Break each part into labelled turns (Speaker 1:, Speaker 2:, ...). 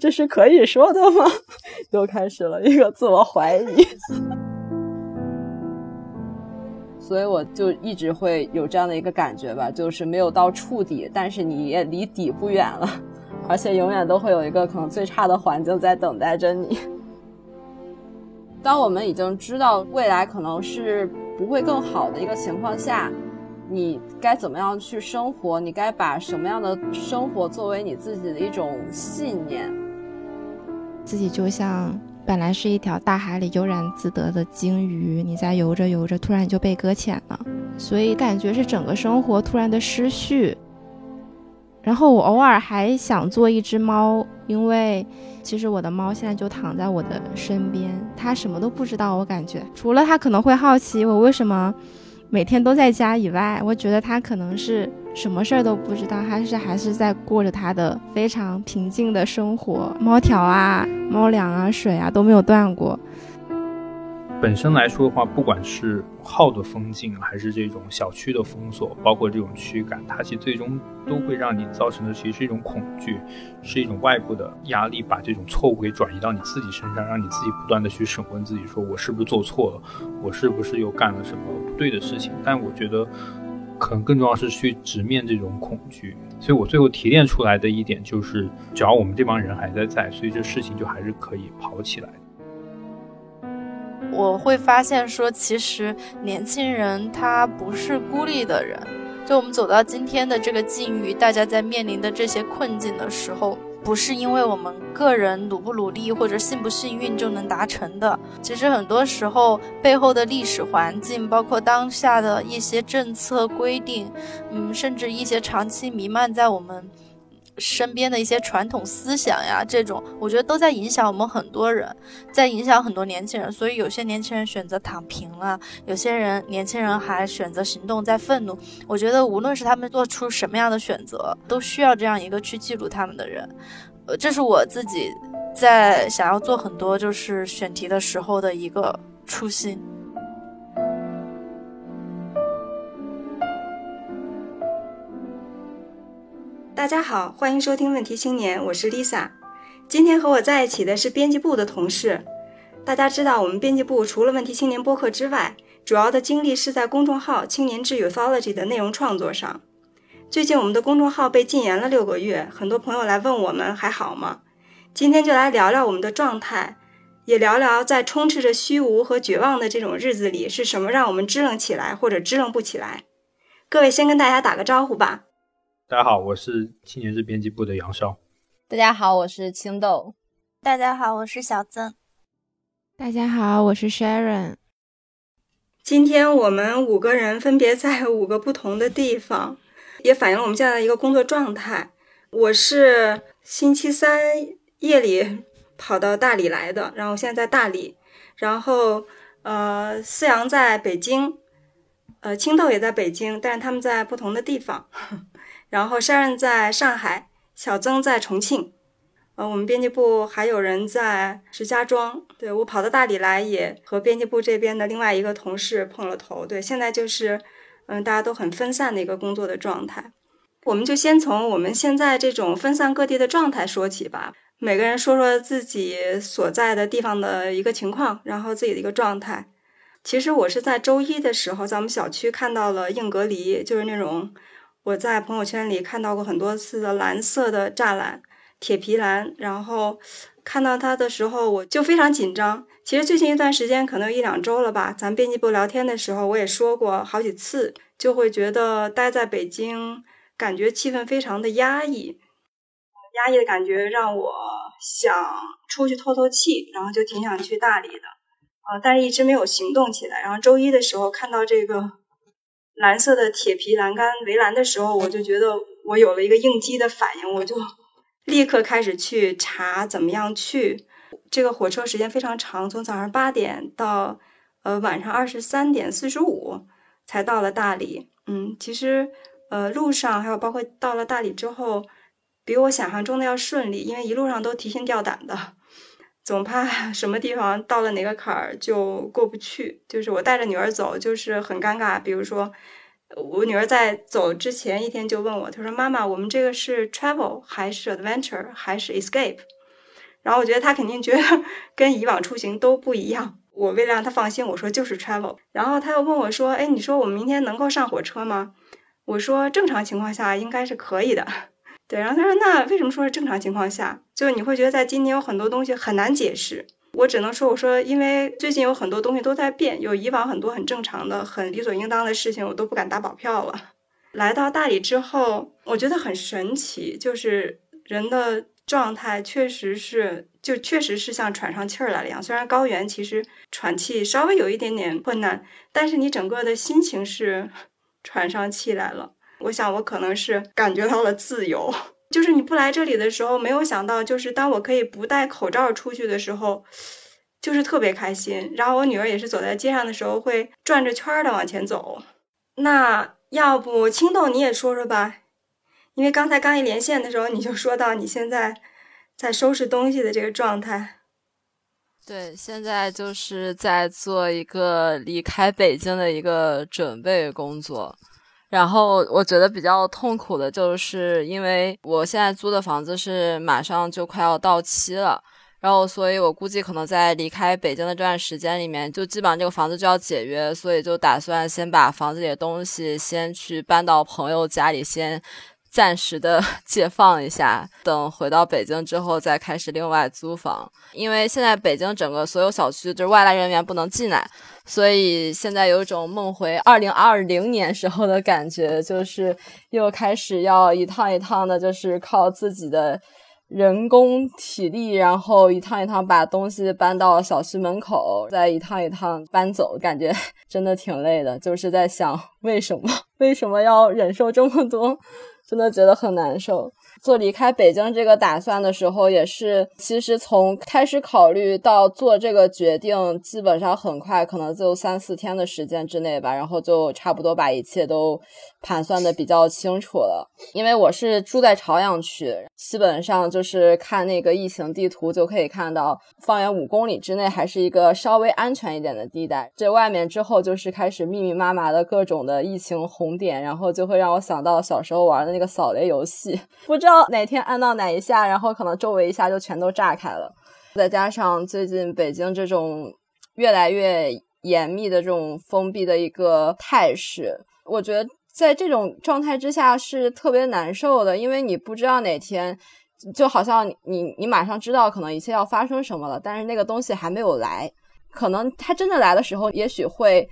Speaker 1: 这是可以说的吗？又开始了一个自我怀疑。所以我就一直会有这样的一个感觉吧，就是没有到触底，但是你也离底不远了，而且永远都会有一个可能最差的环境在等待着你。当我们已经知道未来可能是不会更好的一个情况下，你该怎么样去生活？你该把什么样的生活作为你自己的一种信念？
Speaker 2: 自己就像。本来是一条大海里悠然自得的鲸鱼，你在游着游着，突然就被搁浅了，所以感觉是整个生活突然的失序。然后我偶尔还想做一只猫，因为其实我的猫现在就躺在我的身边，它什么都不知道，我感觉除了它可能会好奇我为什么。每天都在家以外，我觉得它可能是什么事儿都不知道，还是还是在过着他的非常平静的生活。猫条啊、猫粮啊、水啊都没有断过。
Speaker 3: 本身来说的话，不管是号的封禁，还是这种小区的封锁，包括这种驱赶，它其实最终都会让你造成的其实是一种恐惧，是一种外部的压力，把这种错误给转移到你自己身上，让你自己不断的去审问自己，说我是不是做错了，我是不是又干了什么不对的事情？但我觉得，可能更重要是去直面这种恐惧。所以我最后提炼出来的一点就是，只要我们这帮人还在在，所以这事情就还是可以跑起来。
Speaker 4: 我会发现说，其实年轻人他不是孤立的人。就我们走到今天的这个境遇，大家在面临的这些困境的时候，不是因为我们个人努不努力或者幸不幸运就能达成的。其实很多时候背后的历史环境，包括当下的一些政策规定，嗯，甚至一些长期弥漫在我们。身边的一些传统思想呀，这种我觉得都在影响我们很多人，在影响很多年轻人。所以有些年轻人选择躺平了，有些人年轻人还选择行动，在愤怒。我觉得无论是他们做出什么样的选择，都需要这样一个去记录他们的人。呃，这是我自己在想要做很多就是选题的时候的一个初心。
Speaker 5: 大家好，欢迎收听问题青年，我是 Lisa。今天和我在一起的是编辑部的同事。大家知道，我们编辑部除了问题青年播客之外，主要的精力是在公众号“青年志 u t h o l o g y 的内容创作上。最近我们的公众号被禁言了六个月，很多朋友来问我们还好吗？今天就来聊聊我们的状态，也聊聊在充斥着虚无和绝望的这种日子里，是什么让我们支棱起来，或者支棱不起来。各位先跟大家打个招呼吧。
Speaker 3: 大家好，我是青年日编辑部的杨少。
Speaker 1: 大家好，我是青豆。
Speaker 4: 大家好，我是小曾。
Speaker 2: 大家好，我是 Sharon。
Speaker 5: 今天我们五个人分别在五个不同的地方，也反映了我们现在的一个工作状态。我是星期三夜里跑到大理来的，然后现在在大理。然后，呃，思阳在北京，呃，青豆也在北京，但是他们在不同的地方。然后 Sharon 在上海，小曾在重庆，呃，我们编辑部还有人在石家庄。对我跑到大理来，也和编辑部这边的另外一个同事碰了头。对，现在就是，嗯，大家都很分散的一个工作的状态。我们就先从我们现在这种分散各地的状态说起吧。每个人说说自己所在的地方的一个情况，然后自己的一个状态。其实我是在周一的时候，在我们小区看到了硬隔离，就是那种。我在朋友圈里看到过很多次的蓝色的栅栏，铁皮栏，然后看到它的时候，我就非常紧张。其实最近一段时间，可能一两周了吧，咱编辑部聊天的时候，我也说过好几次，就会觉得待在北京，感觉气氛非常的压抑，压抑的感觉让我想出去透透气，然后就挺想去大理的，啊，但是一直没有行动起来。然后周一的时候看到这个。蓝色的铁皮栏杆围栏的时候，我就觉得我有了一个应激的反应，我就 立刻开始去查怎么样去。这个火车时间非常长，从早上八点到呃晚上二十三点四十五才到了大理。嗯，其实呃路上还有包括到了大理之后，比我想象中的要顺利，因为一路上都提心吊胆的。总怕 什么地方到了哪个坎儿就过不去，就是我带着女儿走，就是很尴尬。比如说，我女儿在走之前一天就问我，她说：“妈妈，我们这个是 travel 还是 adventure 还是 escape？” 然后我觉得他肯定觉得 跟以往出行都不一样。我为了让他放心，我说就是 travel。然后他又问我说：“哎，你说我们明天能够上火车吗？”我说：“正常情况下应该是可以的。”对，然后他说：“那为什么说是正常情况下？就是你会觉得在今年有很多东西很难解释。我只能说，我说因为最近有很多东西都在变，有以往很多很正常的、很理所应当的事情，我都不敢打保票了。来到大理之后，我觉得很神奇，就是人的状态确实是，就确实是像喘上气儿来了一样。虽然高原其实喘气稍微有一点点困难，但是你整个的心情是喘上气来了。”我想，我可能是感觉到了自由。就是你不来这里的时候，没有想到，就是当我可以不戴口罩出去的时候，就是特别开心。然后我女儿也是走在街上的时候，会转着圈的往前走。那要不青豆你也说说吧，因为刚才刚一连线的时候，你就说到你现在在收拾东西的这个状态。
Speaker 1: 对，现在就是在做一个离开北京的一个准备工作。然后我觉得比较痛苦的就是，因为我现在租的房子是马上就快要到期了，然后所以我估计可能在离开北京的这段时间里面，就基本上这个房子就要解约，所以就打算先把房子里的东西先去搬到朋友家里先。暂时的 解放一下，等回到北京之后再开始另外租房。因为现在北京整个所有小区就是外来人员不能进来，所以现在有一种梦回二零二零年时候的感觉，就是又开始要一趟一趟的，就是靠自己的人工体力，然后一趟一趟把东西搬到小区门口，再一趟一趟搬走，感觉 真的挺累的。就是在想，为什么为什么要忍受这么多？真的觉得很难受。做离开北京这个打算的时候，也是其实从开始考虑到做这个决定，基本上很快，可能就三四天的时间之内吧，然后就差不多把一切都盘算的比较清楚了。因为我是住在朝阳区，基本上就是看那个疫情地图就可以看到，方圆五公里之内还是一个稍微安全一点的地带。这外面之后就是开始密密麻麻的各种的疫情红点，然后就会让我想到小时候玩的那个扫雷游戏，不知道。哪天按到哪一下，然后可能周围一下就全都炸开了。再加上最近北京这种越来越严密的这种封闭的一个态势，我觉得在这种状态之下是特别难受的，因为你不知道哪天，就好像你你马上知道可能一切要发生什么了，但是那个东西还没有来，可能它真的来的时候，也许会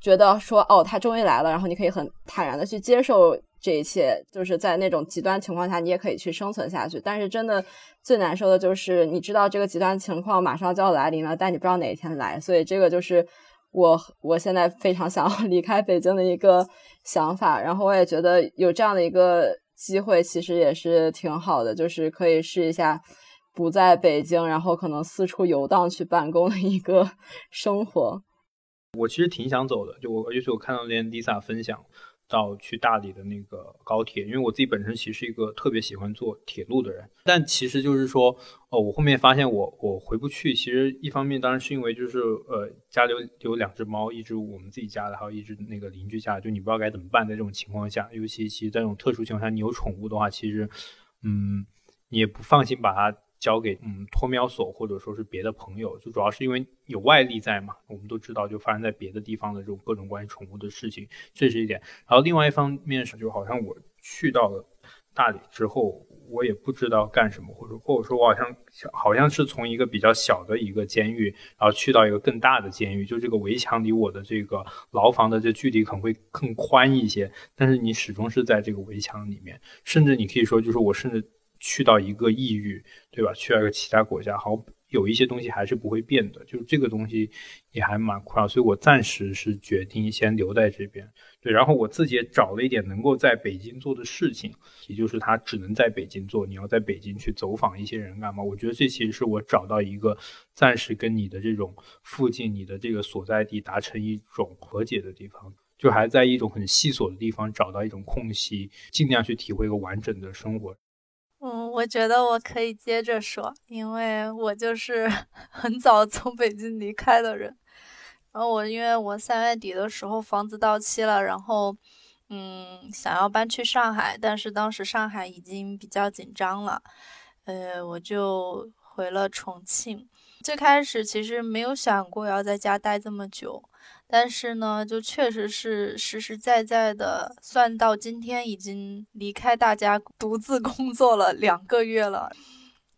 Speaker 1: 觉得说哦，它终于来了，然后你可以很坦然的去接受。这一切就是在那种极端情况下，你也可以去生存下去。但是真的最难受的就是，你知道这个极端情况马上就要来临了，但你不知道哪一天来。所以这个就是我我现在非常想要离开北京的一个想法。然后我也觉得有这样的一个机会，其实也是挺好的，就是可以试一下不在北京，然后可能四处游荡去办公的一个生活。
Speaker 3: 我其实挺想走的，就我尤其我看到那天 Lisa 分享。到去大理的那个高铁，因为我自己本身其实是一个特别喜欢坐铁路的人，但其实就是说，哦，我后面发现我我回不去。其实一方面当然是因为就是呃家里有有两只猫，一只我们自己家的，还有一只那个邻居家，就你不知道该怎么办。在这种情况下，尤其其实在这种特殊情况下，你有宠物的话，其实嗯你也不放心把它。交给嗯托喵所或者说是别的朋友，就主要是因为有外力在嘛。我们都知道，就发生在别的地方的这种各种关于宠物的事情，这是一点。然后另外一方面是，就好像我去到了大理之后，我也不知道干什么，或者或者说我好像好像是从一个比较小的一个监狱，然后去到一个更大的监狱，就这个围墙离我的这个牢房的这距离可能会更宽一些，但是你始终是在这个围墙里面，甚至你可以说，就是我甚至。去到一个异域，对吧？去到一个其他国家，好有一些东西还是不会变的，就是这个东西也还蛮快，所以我暂时是决定先留在这边。对，然后我自己也找了一点能够在北京做的事情，也就是他只能在北京做，你要在北京去走访一些人干嘛？我觉得这其实是我找到一个暂时跟你的这种附近、你的这个所在地达成一种和解的地方，就还在一种很细琐的地方找到一种空隙，尽量去体会一个完整的生活。
Speaker 4: 我觉得我可以接着说，因为我就是 很早从北京离开的人。然后我因为我三月底的时候房子到期了，然后嗯想要搬去上海，但是当时上海已经比较紧张了，呃，我就回了重庆。最开始其实没有想过要在家待这么久，但是呢，就确实是实实在在的算到今天已经离开大家独自工作了两个月了。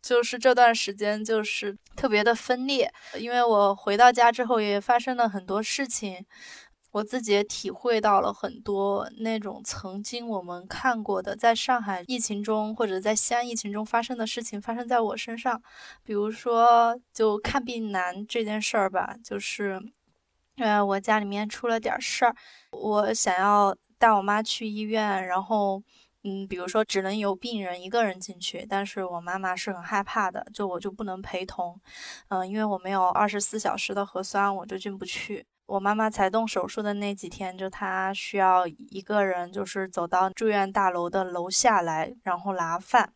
Speaker 4: 就是这段时间就是特别的分裂，因为我回到家之后也发生了很多事情，我自己也体会到了很多那种曾经我们看过的在上海疫情中或者在西安疫情中发生的事情发生在我身上，比如说就看病难这件事儿吧，就是，呃，我家里面出了点事儿，我想要带我妈去医院，然后。嗯，比如说只能有病人一个人进去，但是我妈妈是很害怕的，就我就不能陪同，嗯，因为我没有二十四小时的核酸，我就进不去。我妈妈才动手术的那几天，就她需要一个人，就是走到住院大楼的楼下来，然后拿饭。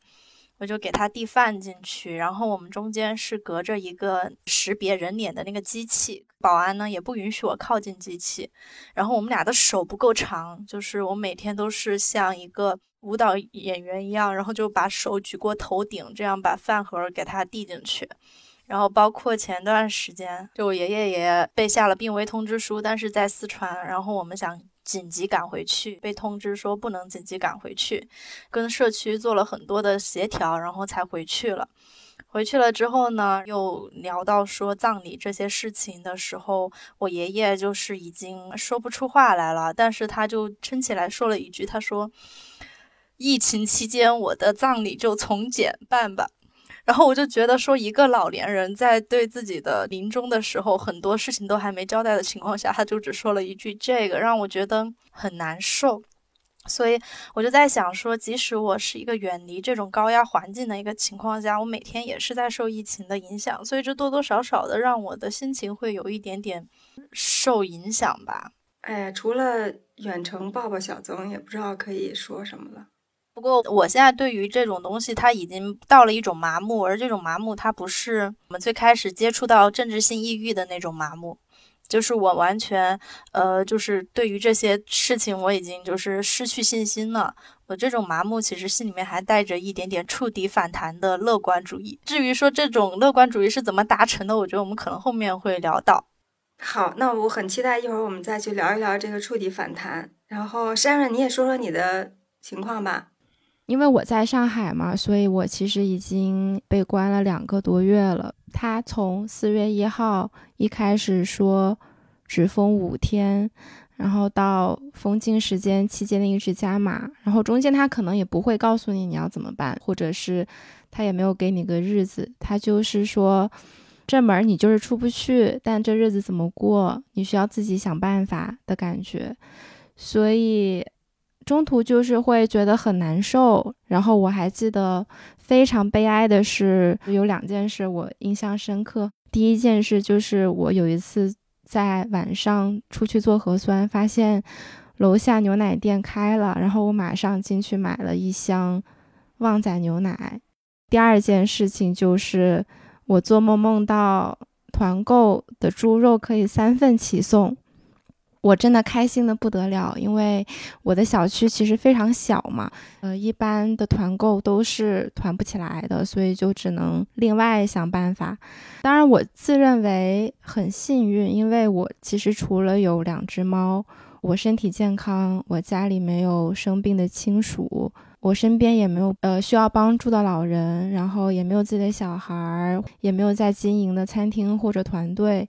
Speaker 4: 我就给他递饭进去，然后我们中间是隔着一个识别人脸的那个机器，保安呢也不允许我靠近机器，然后我们俩的手不够长，就是我每天都是像一个舞蹈演员一样，然后就把手举过头顶，这样把饭盒给他递进去。然后包括前段时间，就我爷爷也被下了病危通知书，但是在四川，然后我们想。紧急赶回去，被通知说不能紧急赶回去，跟社区做了很多的协调，然后才回去了。回去了之后呢，又聊到说葬礼这些事情的时候，我爷爷就是已经说不出话来了，但是他就撑起来说了一句，他说：“疫情期间我的葬礼就从简办吧。”然后我就觉得说，一个老年人在对自己的临终的时候，很多事情都还没交代的情况下，他就只说了一句这个，让我觉得很难受。所以我就在想说，即使我是一个远离这种高压环境的一个情况下，我每天也是在受疫情的影响，所以这多多少少的让我的心情会有一点点受影响吧。
Speaker 5: 哎，除了远程抱抱小曾，也不知道可以说什么了。
Speaker 4: 不过，我现在对于这种东西，它已经到了一种麻木，而这种麻木，它不是我们最开始接触到政治性抑郁的那种麻木，就是我完全，呃，就是对于这些事情，我已经就是失去信心了。我这种麻木，其实心里面还带着一点点触底反弹的乐观主义。至于说这种乐观主义是怎么达成的，我觉得我们可能后面会聊到。
Speaker 5: 好，那我很期待一会儿我们再去聊一聊这个触底反弹。然后，珊珊，你也说说你的情况吧。
Speaker 2: 因为我在上海嘛，所以我其实已经被关了两个多月了。他从四月一号一开始说只封五天，然后到封禁时间期间的一直加码，然后中间他可能也不会告诉你你要怎么办，或者是他也没有给你个日子，他就是说这门你就是出不去，但这日子怎么过，你需要自己想办法的感觉，所以。中途就是会觉得很难受，然后我还记得非常悲哀的是有两件事我印象深刻。第一件事就是我有一次在晚上出去做核酸，发现楼下牛奶店开了，然后我马上进去买了一箱旺仔牛奶。第二件事情就是我做梦梦到团购的猪肉可以三份起送。我真的开心的不得了，因为我的小区其实非常小嘛，呃，一般的团购都是团不起来的，所以就只能另外想办法。当然，我自认为很幸运，因为我其实除了有两只猫，我身体健康，我家里没有生病的亲属，我身边也没有呃需要帮助的老人，然后也没有自己的小孩，也没有在经营的餐厅或者团队。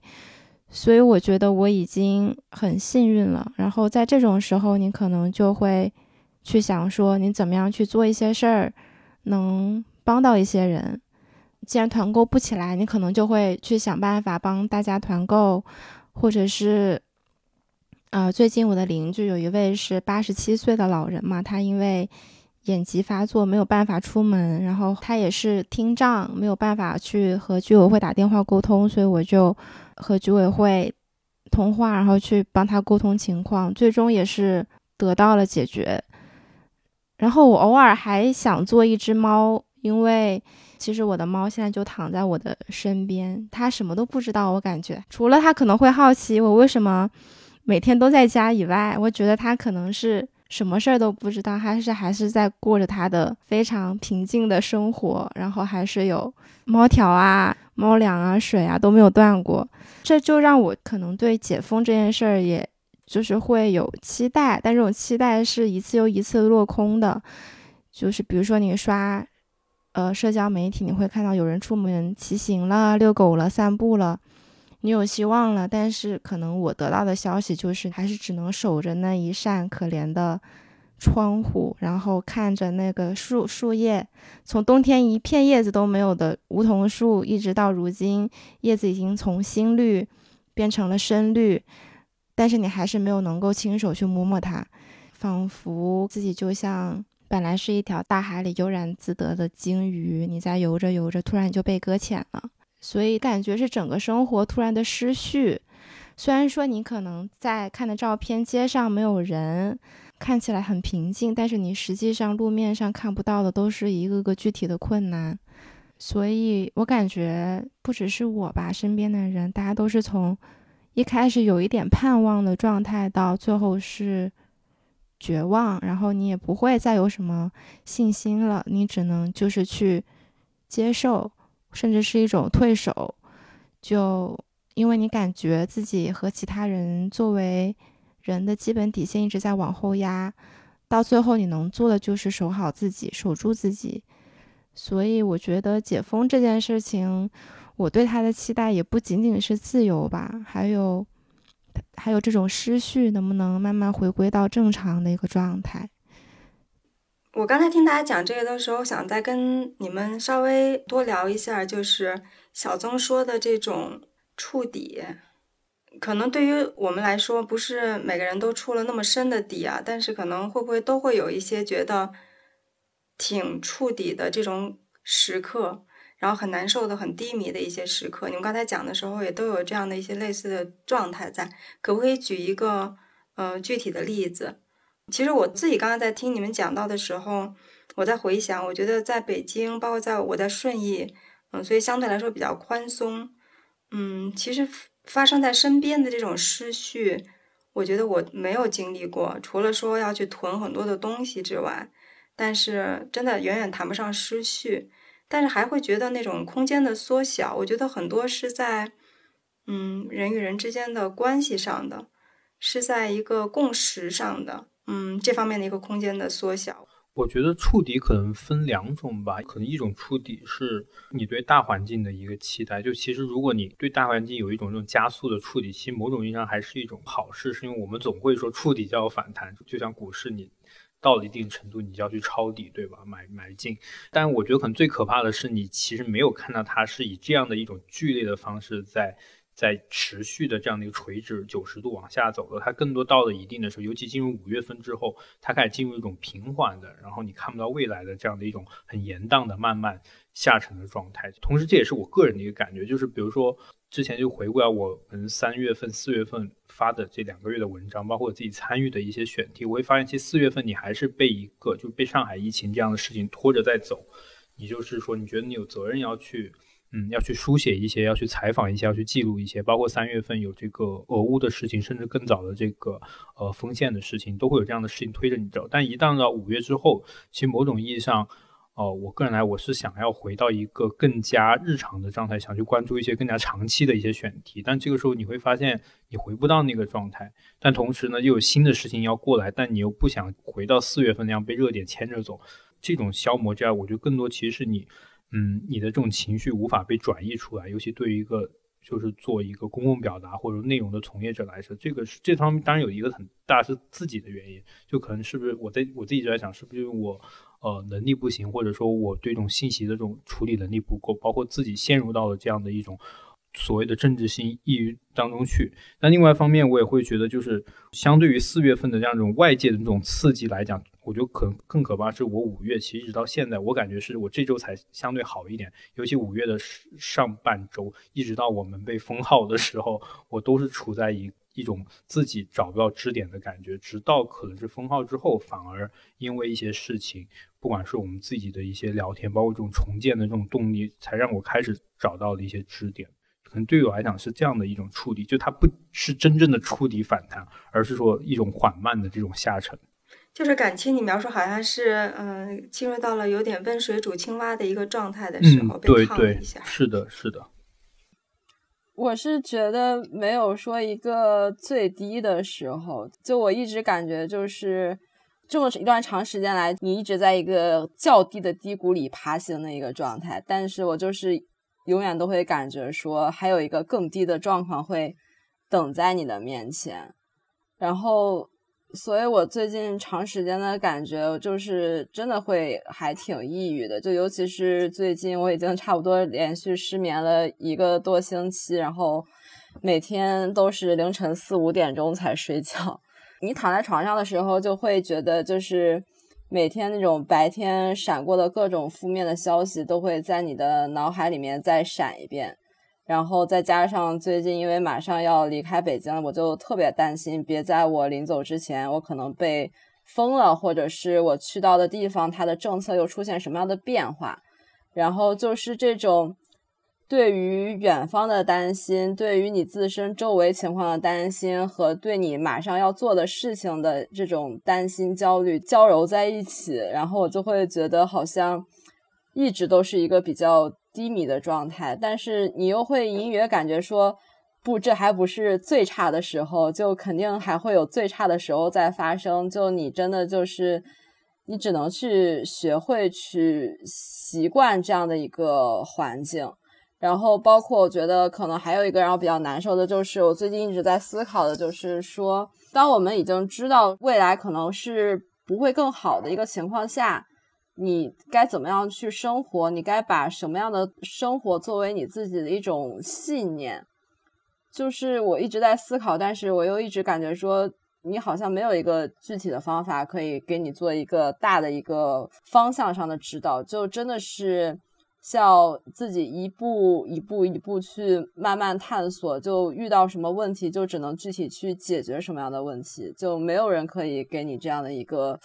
Speaker 2: 所以我觉得我已经很幸运了。然后在这种时候，你可能就会去想说，你怎么样去做一些事儿，能帮到一些人。既然团购不起来，你可能就会去想办法帮大家团购，或者是，呃，最近我的邻居有一位是八十七岁的老人嘛，他因为眼疾发作没有办法出门，然后他也是听障，没有办法去和居委会打电话沟通，所以我就。和居委会通话，然后去帮他沟通情况，最终也是得到了解决。然后我偶尔还想做一只猫，因为其实我的猫现在就躺在我的身边，它什么都不知道。我感觉除了它可能会好奇我为什么每天都在家以外，我觉得它可能是什么事儿都不知道，还是还是在过着它的非常平静的生活，然后还是有猫条啊、猫粮啊、水啊都没有断过，这就让我可能对解封这件事儿，也就是会有期待，但这种期待是一次又一次落空的，就是比如说你刷，呃，社交媒体，你会看到有人出门骑行了、遛狗了、散步了。你有希望了，但是可能我得到的消息就是，还是只能守着那一扇可怜的窗户，然后看着那个树树叶，从冬天一片叶子都没有的梧桐树，一直到如今，叶子已经从新绿变成了深绿，但是你还是没有能够亲手去摸摸它，仿佛自己就像本来是一条大海里悠然自得的鲸鱼，你在游着游着，突然就被搁浅了。所以感觉是整个生活突然的失序。虽然说你可能在看的照片，街上没有人，看起来很平静，但是你实际上路面上看不到的都是一个个具体的困难。所以我感觉不只是我吧，身边的人，大家都是从一开始有一点盼望的状态，到最后是绝望，然后你也不会再有什么信心了，你只能就是去接受。甚至是一种退守，就因为你感觉自己和其他人作为人的基本底线一直在往后压，到最后你能做的就是守好自己，守住自己。所以我觉得解封这件事情，我对他的期待也不仅仅是自由吧，还有还有这种失序能不能慢慢回归到正常的一个状态。
Speaker 5: 我刚才听大家讲这个的时候，想再跟你们稍微多聊一下，就是小曾说的这种触底，可能对于我们来说，不是每个人都触了那么深的底啊，但是可能会不会都会有一些觉得挺触底的这种时刻，然后很难受的、很低迷的一些时刻。你们刚才讲的时候，也都有这样的一些类似的状态在，可不可以举一个呃具体的例子？其实我自己刚刚在听你们讲到的时候，我在回想，我觉得在北京，包括在我在顺义，嗯，所以相对来说比较宽松，嗯，其实发生在身边的这种失序，我觉得我没有经历过，除了说要去囤很多的东西之外，但是真的远远谈不上失序，但是还会觉得那种空间的缩小，我觉得很多是在，嗯，人与人之间的关系上的，是在一个共识上的。嗯，这方面的一个空间的缩小，
Speaker 3: 我觉得触底可能分两种吧。可能一种触底是你对大环境的一个期待，就其实如果你对大环境有一种这种加速的触底，其实某种意义上还是一种好事，是因为我们总会说触底就要反弹，就像股市，你到了一定程度，你就要去抄底，对吧？买买进。但我觉得可能最可怕的是，你其实没有看到它是以这样的一种剧烈的方式在。在持续的这样的一个垂直九十度往下走的，它更多到了一定的时候，尤其进入五月份之后，它开始进入一种平缓的，然后你看不到未来的这样的一种很严荡的慢慢下沉的状态。同时，这也是我个人的一个感觉，就是比如说之前就回顾啊，我们三月份、四月份发的这两个月的文章，包括我自己参与的一些选题，我会发现，其实四月份你还是被一个就被上海疫情这样的事情拖着在走，你就是说你觉得你有责任要去。嗯，要去书写一些，要去采访一些，要去记录一些，包括三月份有这个俄乌的事情，甚至更早的这个呃封线的事情，都会有这样的事情推着你走。但一旦到五月之后，其实某种意义上，哦，我个人来，我是想要回到一个更加日常的状态，想去关注一些更加长期的一些选题。但这个时候你会发现，你回不到那个状态。但同时呢，又有新的事情要过来，但你又不想回到四月份那样被热点牵着走。这种消磨之外，我觉得更多其实是你。嗯，你的这种情绪无法被转移出来，尤其对于一个就是做一个公共表达或者内容的从业者来说，这个是这方面当然有一个很大是自己的原因，就可能是不是我在我自己就在想，是不是因为我呃能力不行，或者说我对这种信息的这种处理能力不够，包括自己陷入到了这样的一种。所谓的政治性抑郁当中去，那另外一方面，我也会觉得，就是相对于四月份的这样一种外界的这种刺激来讲，我觉得可能更可怕是我五月，其实一直到现在，我感觉是我这周才相对好一点，尤其五月的上半周，一直到我们被封号的时候，我都是处在一一种自己找不到支点的感觉，直到可能是封号之后，反而因为一些事情，不管是我们自己的一些聊天，包括这种重建的这种动力，才让我开始找到了一些支点。可能对我来讲是这样的一种触底，就它不是真正的触底反弹，而是说一种缓慢的这种下沉。
Speaker 5: 就是感情，你描述好像是，嗯，进入到了有点温水煮青蛙的一个状态的时候，
Speaker 3: 被烫
Speaker 5: 了一下。
Speaker 3: 是的，是的。
Speaker 1: 我是觉得没有说一个最低的时候，就我一直感觉就是这么一段长时间来，你一直在一个较低的低谷里爬行的一个状态，但是我就是永远都会感觉说还有一个更低的状况会等在你的面前，然后。所以，我最近长时间的感觉就是真的会还挺抑郁的，就尤其是最近，我已经差不多连续失眠了一个多星期，然后每天都是凌晨四五点钟才睡觉。你躺在床上的时候，就会觉得就是每天那种白天闪过的各种负面的消息，都会在你的脑海里面再闪一遍。然后再加上最近，因为马上要离开北京了，我就特别担心，别在我临走之前，我可能被封了，或者是我去到的地方，它的政策又出现什么样的变化。然后就是这种对于远方的担心，对于你自身周围情况的担心，和对你马上要做的事情的这种担心、焦虑交揉在一起，然后我就会觉得好像一直都是一个比较。低迷的状态，但是你又会隐约感觉说，不，这还不是最差的时候，就肯定还会有最差的时候在发生。就你真的就是，你只能去学会去习惯这样的一个环境。然后，包括我觉得可能还有一个让我比较难受的，就是我最近一直在思考的，就是说，当我们已经知道未来可能是不会更好的一个情况下。你该怎么样去生活？你该把什么样的生活作为你自己的一种信念？就是我一直在思考，但是我又一直感觉说，你好像没有一个具体的方法可以给你做一个大的一个方向上的指导，就真的是像自己一步一步一步去慢慢探索，就遇到什么问题就只能具体去解决什么样的问题，就没有人可以给你这样的一个。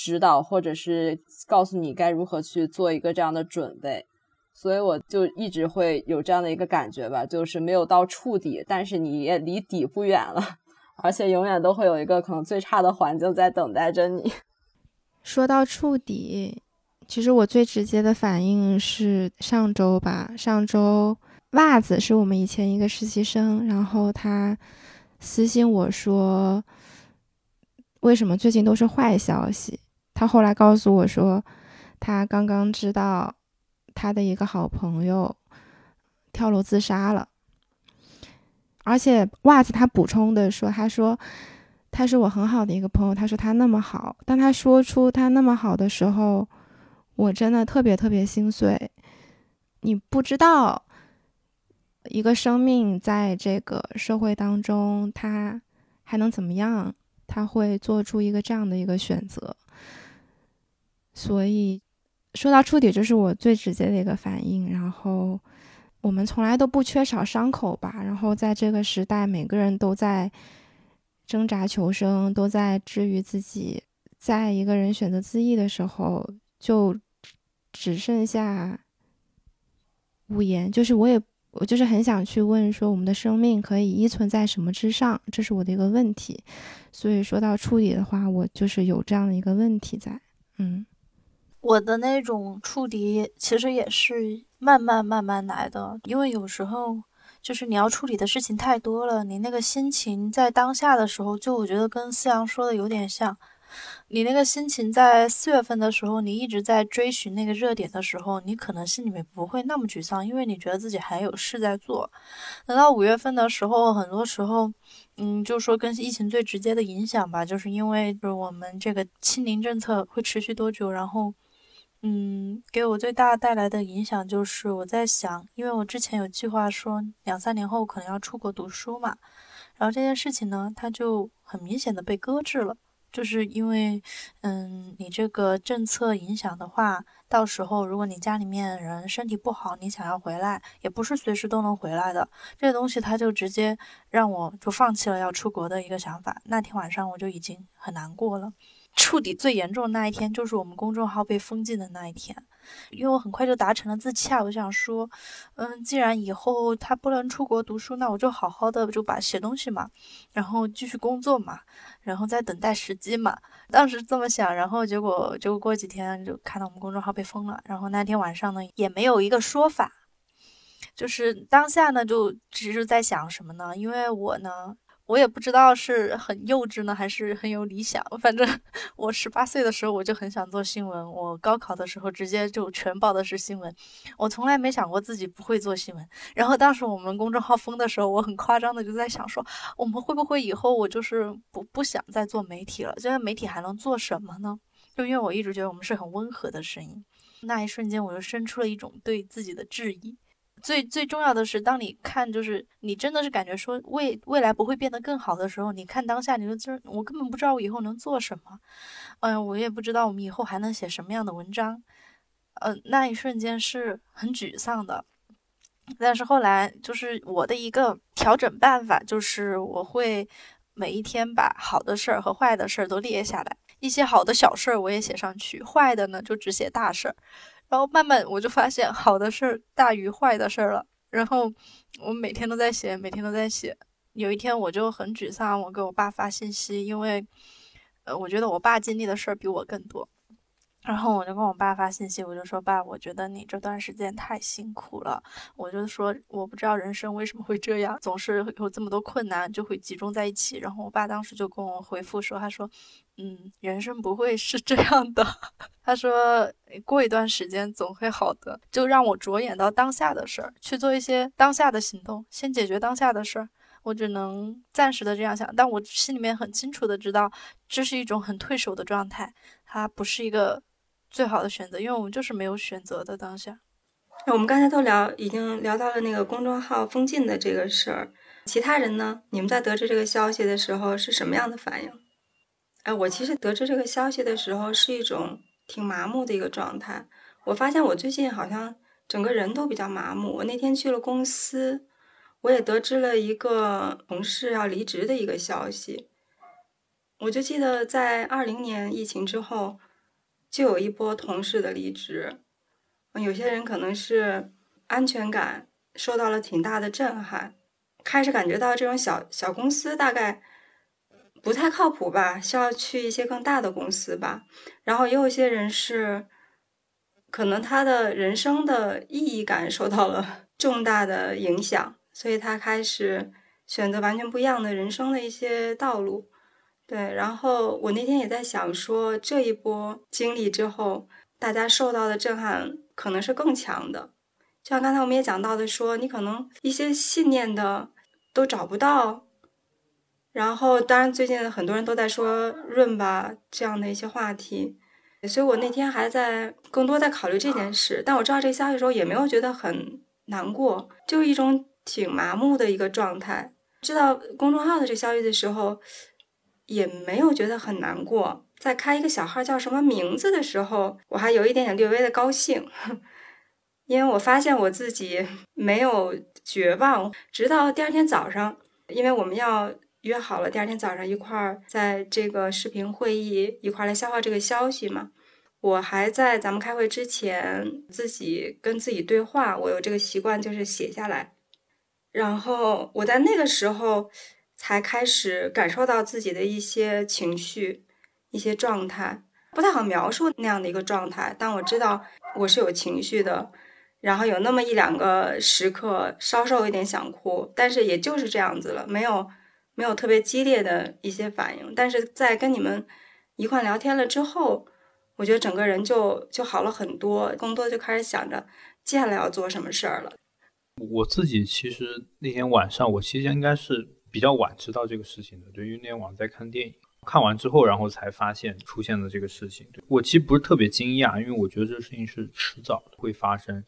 Speaker 1: 指导，或者是告诉你该如何去做一个这样的准备，所以我就一直会有这样的一个感觉吧，就是没有到触底，但是你也离底不远了，而且永远都会有一个可能最差的环境在等待着你。
Speaker 2: 说到触底，其实我最直接的反应是上周吧，上周袜子是我们以前一个实习生，然后他私信我说，为什么最近都是坏消息？他后来告诉我说，他刚刚知道他的一个好朋友跳楼自杀了。而且袜子他补充的说，他说他是我很好的一个朋友，他说他那么好。当他说出他那么好的时候，我真的特别特别心碎。你不知道一个生命在这个社会当中，他还能怎么样？他会做出一个这样的一个选择。所以，说到触底，这是我最直接的一个反应。然后，我们从来都不缺少伤口吧。然后，在这个时代，每个人都在挣扎求生，都在治愈自己。在一个人选择自缢的时候，就只剩下无言。就是我也，我就是很想去问说，我们的生命可以依存在什么之上？这是我的一个问题。所以说到触底的话，我就是有这样的一个问题在，嗯。
Speaker 4: 我的那种触底其实也是慢慢慢慢来的，因为有时候就是你要处理的事情太多了，你那个心情在当下的时候，就我觉得跟思阳说的有点像。你那个心情在四月份的时候，你一直在追寻那个热点的时候，你可能心里面不会那么沮丧，因为你觉得自己还有事在做。等到五月份的时候，很多时候，嗯，就说跟疫情最直接的影响吧，就是因为就是我们这个清零政策会持续多久，然后。嗯，给我最大带来的影响就是我在想，因为我之前有计划说两三年后可能要出国读书嘛，然后这件事情呢，它就很明显的被搁置了，就是因为，嗯，你这个政策影响的话，到时候如果你家里面人身体不好，你想要回来，也不是随时都能回来的，这个东西它就直接让我就放弃了要出国的一个想法。那天晚上我就已经很难过了。触底最严重的那一天，就是我们公众号被封禁的那一天。因为我很快就达成了自洽，我想说，嗯，既然以后他不能出国读书，那我就好好的就把写东西嘛，然后继续工作嘛，然后再等待时机嘛。当时这么想，然后结果就过几天就看到我们公众号被封了，然后那天晚上呢也没有一个说法，就是当下呢就只是在想什么呢？因为我呢。我也不知道是很幼稚呢，还是很有理想。反正 我十八岁的时候我就很想做新闻，我高考的时候直接就全报的是新闻。我从来没想过自己不会做新闻。然后当时我们公众号封的时候，我很夸张的就在想说，我们会不会以后我就是不不想再做媒体了？现在媒体还能做什么呢？就因为我一直觉得我们是很温和的声音。那一瞬间，我就生出了一种对自己的质疑。最最重要的是，当你看，就是你真的是感觉说未未来不会变得更好的时候，你看当下，你就真我根本不知道我以后能做什么，嗯，我也不知道我们以后还能写什么样的文章，嗯，那一瞬间是很沮丧的。但是后来，就是我的一个调整办法，就是我会每一天把好的事儿和坏的事儿都列下来，一些好的小事儿我也写上去，坏的呢就只写大事儿。然后慢慢我就发现好的事儿大于坏的事儿了。然后我每天都在写，每天都在写。有一天我就很沮丧，我给我爸发信息，因为呃，我觉得我爸经历的事儿比我更多。然后我就跟我爸发信息，我就说爸，我觉得你这段时间太辛苦了。我就说我不知道人生为什么会这样，总是有这么多困难就会集中在一起。然后我爸当时就跟我回复说，他说，嗯，人生不会是这样的。他说过一段时间总会好的，就让我着眼到当下的事儿，去做一些当下的行动，先解决当下的事儿。我只能暂时的这样想，但我心里面很清楚的知道，这是一种很退守的状态，它不是一个。最好的选择，因为我们就是没有选择的当下。
Speaker 5: 那我们刚才都聊，已经聊到了那个公众号封禁的这个事儿。其他人呢？你们在得知这个消息的时候是什么样的反应？哎，我其实得知这个消息的时候是一种挺麻木的一个状态。我发现我最近好像整个人都比较麻木。我那天去了公司，我也得知了一个同事要离职的一个消息。我就记得在二零年疫情之后。就有一波同事的离职，有些人可能是安全感受到了挺大的震撼，开始感觉到这种小小公司大概不太靠谱吧，需要去一些更大的公司吧。然后也有一些人是，可能他的人生的意义感受到了 重大的影响，所以他开始选择完全不一样的人生的一些道路。对，然后我那天也在想说，这一波经历之后，大家受到的震撼可能是更强的。就像刚才我们也讲到的，说你可能一些信念的都找不到。然后，当然最近很多人都在说“润吧”这样的一些话题，所以我那天还在更多在考虑这件事。但我知道这消息的时候，也没有觉得很难过，就是一种挺麻木的一个状态。知道公众号的这消息的时候。也没有觉得很难过，在开一个小号叫什么名字的时候，我还有一点点略微的高兴，因为我发现我自己没有绝望。直到第二天早上，因为我们要约好了第二天早上一块儿在这个视频会议一块儿来消化这个消息嘛，我还在咱们开会之前自己跟自己对话，我有这个习惯就是写下来，然后我在那个时候。才开始感受到自己的一些情绪、一些状态，不太好描述那样的一个状态。但我知道我是有情绪的，然后有那么一两个时刻稍稍有点想哭，但是也就是这样子了，没有没有特别激烈的一些反应。但是在跟你们一块聊天了之后，我觉得整个人就就好了很多，更多就开始想着接下来要做什么事儿了。
Speaker 3: 我自己其实那天晚上，我其实应该是。比较晚知道这个事情的，对，因为那天晚上在看电影，看完之后，然后才发现出现了这个事情。我其实不是特别惊讶，因为我觉得这事情是迟早会发生。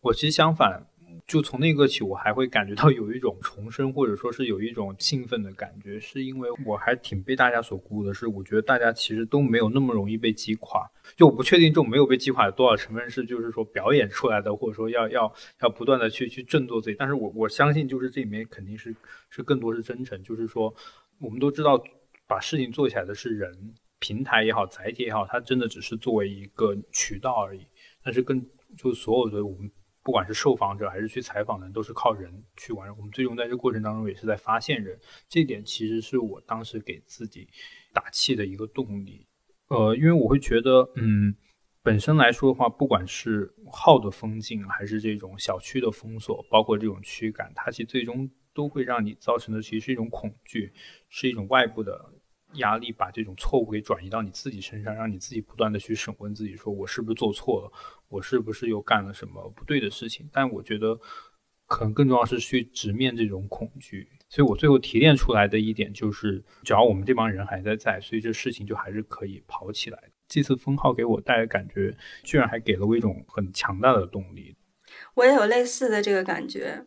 Speaker 3: 我其实相反。就从那个起，我还会感觉到有一种重生，或者说是有一种兴奋的感觉，是因为我还挺被大家所鼓舞的。是我觉得大家其实都没有那么容易被击垮。就我不确定这种没有被击垮的多少成分是就是说表演出来的，或者说要要要不断的去去振作自己。但是我我相信就是这里面肯定是是更多是真诚。就是说我们都知道把事情做起来的是人，平台也好，载体也好，它真的只是作为一个渠道而已。但是更就所有的我们不管是受访者还是去采访的人，都是靠人去完成。我们最终在这过程当中也是在发现人，这点其实是我当时给自己打气的一个动力。呃，因为我会觉得，嗯。本身来说的话，不管是号的风景，还是这种小区的封锁，包括这种驱赶，它其实最终都会让你造成的其实是一种恐惧，是一种外部的压力，把这种错误给转移到你自己身上，让你自己不断的去审问自己，说我是不是做错了，我是不是又干了什么不对的事情？但我觉得，可能更重要是去直面这种恐惧。所以我最后提炼出来的一点就是，只要我们这帮人还在在，所以这事情就还是可以跑起来。这次封号给我带来感觉，居然还给了我一种很强大的动力。
Speaker 5: 我也有类似的这个感觉，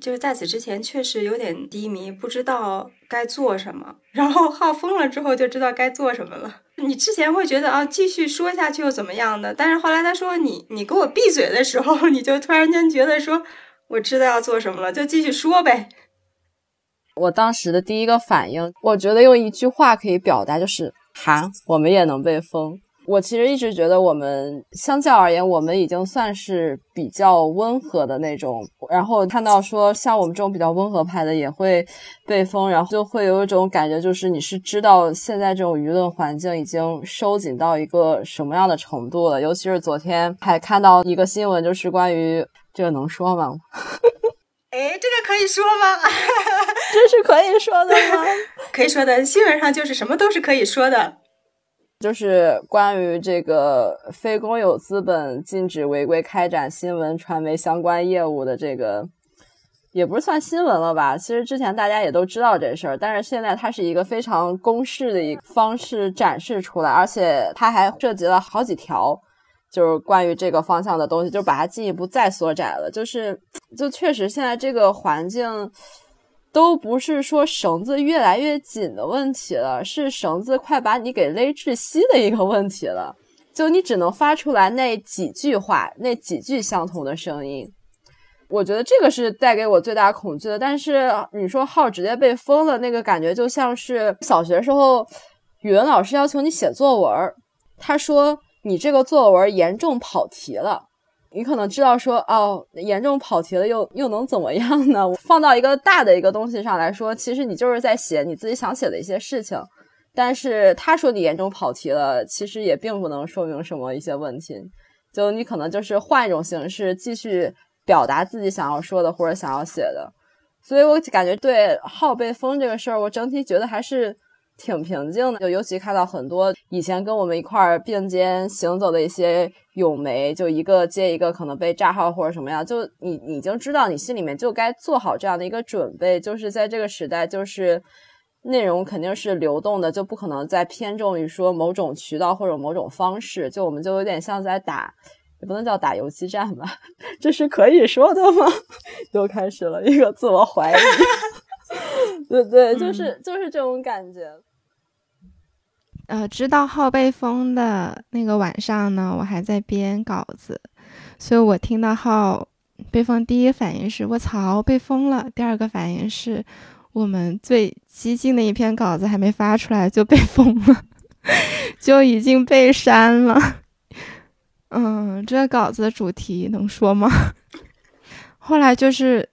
Speaker 5: 就是在此之前确实有点低迷，不知道该做什么。然后号封了之后，就知道该做什么了。你之前会觉得啊，继续说下去又怎么样的？但是后来他说你你给我闭嘴的时候，你就突然间觉得说，我知道要做什么了，就继续说呗。
Speaker 1: 我当时的第一个反应，我觉得用一句话可以表达，就是。哈，我们也能被封。我其实一直觉得，我们相较而言，我们已经算是比较温和的那种。然后看到说，像我们这种比较温和派的也会被封，然后就会有一种感觉，就是你是知道现在这种舆论环境已经收紧到一个什么样的程度了。尤其是昨天还看到一个新闻，就是关于这个能说吗？
Speaker 5: 哎，这个可以说吗？
Speaker 1: 这是可以说的吗？
Speaker 5: 可以说的，新闻上就是什么都是可以说的。
Speaker 1: 就是关于这个非公有资本禁止违规开展新闻传媒相关业务的这个，也不是算新闻了吧？其实之前大家也都知道这事儿，但是现在它是一个非常公示的一个方式展示出来，而且它还涉及了好几条。就是关于这个方向的东西，就把它进一步再缩窄了。就是，就确实现在这个环境，都不是说绳子越来越紧的问题了，是绳子快把你给勒窒息的一个问题了。就你只能发出来那几句话，那几句相同的声音。我觉得这个是带给我最大恐惧的。但是你说号直接被封了，那个感觉就像是小学时候语文老师要求你写作文，他说。你这个作文严重跑题了，你可能知道说哦，严重跑题了又又能怎么样呢？放到一个大的一个东西上来说，其实你就是在写你自己想写的一些事情。但是他说你严重跑题了，其实也并不能说明什么一些问题。就你可能就是换一种形式继续表达自己想要说的或者想要写的。所以我感觉对号被封这个事儿，我整体觉得还是。挺平静的，就尤其看到很多以前跟我们一块儿并肩行走的一些咏梅，就一个接一个可能被炸号或者什么样，就你已经知道你心里面就该做好这样的一个准备，就是在这个时代，就是内容肯定是流动的，就不可能再偏重于说某种渠道或者某种方式，就我们就有点像在打，也不能叫打游击战吧，这是可以说的吗？又开始了一个自我怀疑，对对，就是就是这种感觉。
Speaker 2: 呃，知道号被封的那个晚上呢，我还在编稿子，所以我听到号被封，第一反应是我操被封了，第二个反应是我们最激进的一篇稿子还没发出来就被封了，就已经被删了。嗯，这个稿子的主题能说吗？后来就是，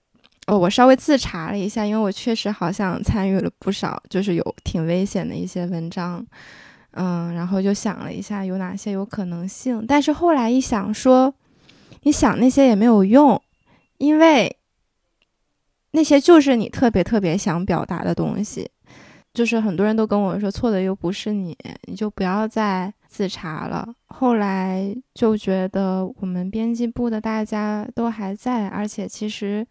Speaker 2: 哦，我稍微自查了一下，因为我确实好像参与了不少，就是有挺危险的一些文章。嗯，然后就想了一下有哪些有可能性，但是后来一想说，你想那些也没有用，因为那些就是你特别特别想表达的东西，就是很多人都跟我说错的又不是你，你就不要再自查了。后来就觉得我们编辑部的大家都还在，而且其实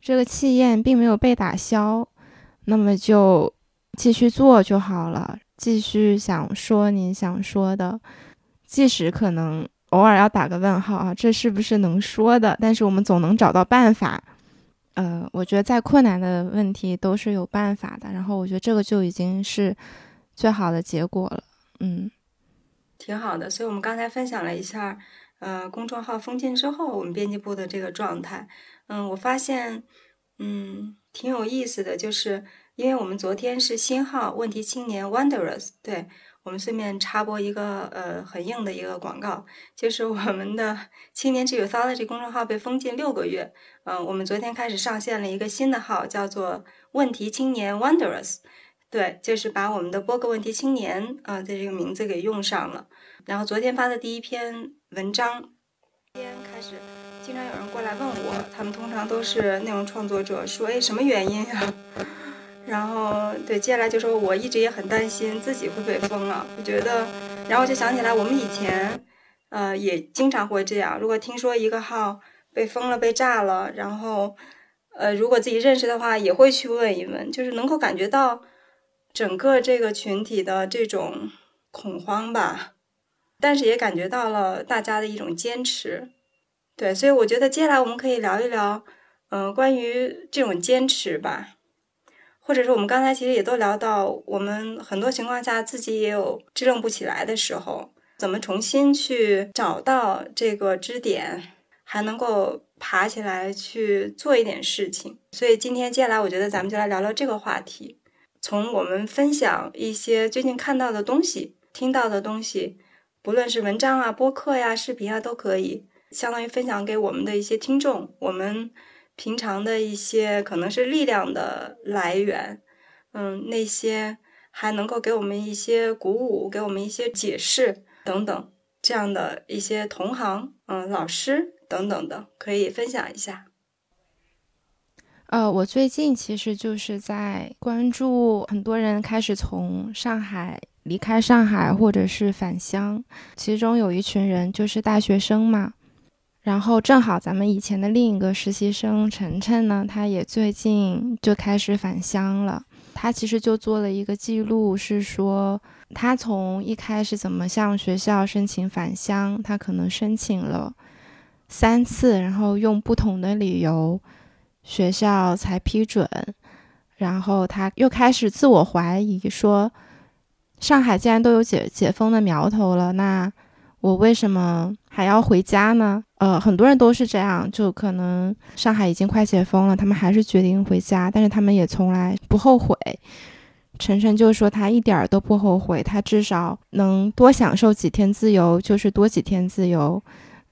Speaker 2: 这个气焰并没有被打消，那么就继续做就好了。继续想说你想说的，即使可能偶尔要打个问号啊，这是不是能说的？但是我们总能找到办法。呃，我觉得再困难的问题都是有办法的。然后我觉得这个就已经是最好的结果了。嗯，
Speaker 5: 挺好的。所以我们刚才分享了一下，呃，公众号封禁之后我们编辑部的这个状态。嗯，我发现，嗯，挺有意思的就是。因为我们昨天是新号问题青年 Wanderers，对我们顺便插播一个呃很硬的一个广告，就是我们的青年之 Youthology 公众号被封禁六个月，嗯，我们昨天开始上线了一个新的号，叫做问题青年 Wonders，对，就是把我们的播客问题青年啊的这个名字给用上了。然后昨天发的第一篇文章，今天开始经常有人过来问我，他们通常都是内容创作者，说哎什么原因呀？然后对，接下来就说我一直也很担心自己会被封了。我觉得，然后我就想起来，我们以前，呃，也经常会这样。如果听说一个号被封了、被炸了，然后，呃，如果自己认识的话，也会去问一问，就是能够感觉到整个这个群体的这种恐慌吧。但是也感觉到了大家的一种坚持。对，所以我觉得接下来我们可以聊一聊，嗯，关于这种坚持吧。或者是我们刚才其实也都聊到，我们很多情况下自己也有支棱不起来的时候，怎么重新去找到这个支点，还能够爬起来去做一点事情。所以今天接下来，我觉得咱们就来聊聊这个话题，从我们分享一些最近看到的东西、听到的东西，不论是文章啊、播客呀、视频啊，都可以，相当于分享给我们的一些听众，我们。平常的一些可能是力量的来源，嗯，那些还能够给我们一些鼓舞，给我们一些解释等等，这样的一些同行，嗯，老师等等的，可以分享一下。
Speaker 2: 呃，我最近其实就是在关注很多人开始从上海离开上海，或者是返乡，其中有一群人就是大学生嘛。然后正好咱们以前的另一个实习生晨晨呢，他也最近就开始返乡了。他其实就做了一个记录，是说他从一开始怎么向学校申请返乡，他可能申请了三次，然后用不同的理由，学校才批准。然后他又开始自我怀疑，说上海既然都有解解封的苗头了，那我为什么还要回家呢？呃，很多人都是这样，就可能上海已经快解封了，他们还是决定回家，但是他们也从来不后悔。晨晨就说他一点儿都不后悔，他至少能多享受几天自由，就是多几天自由。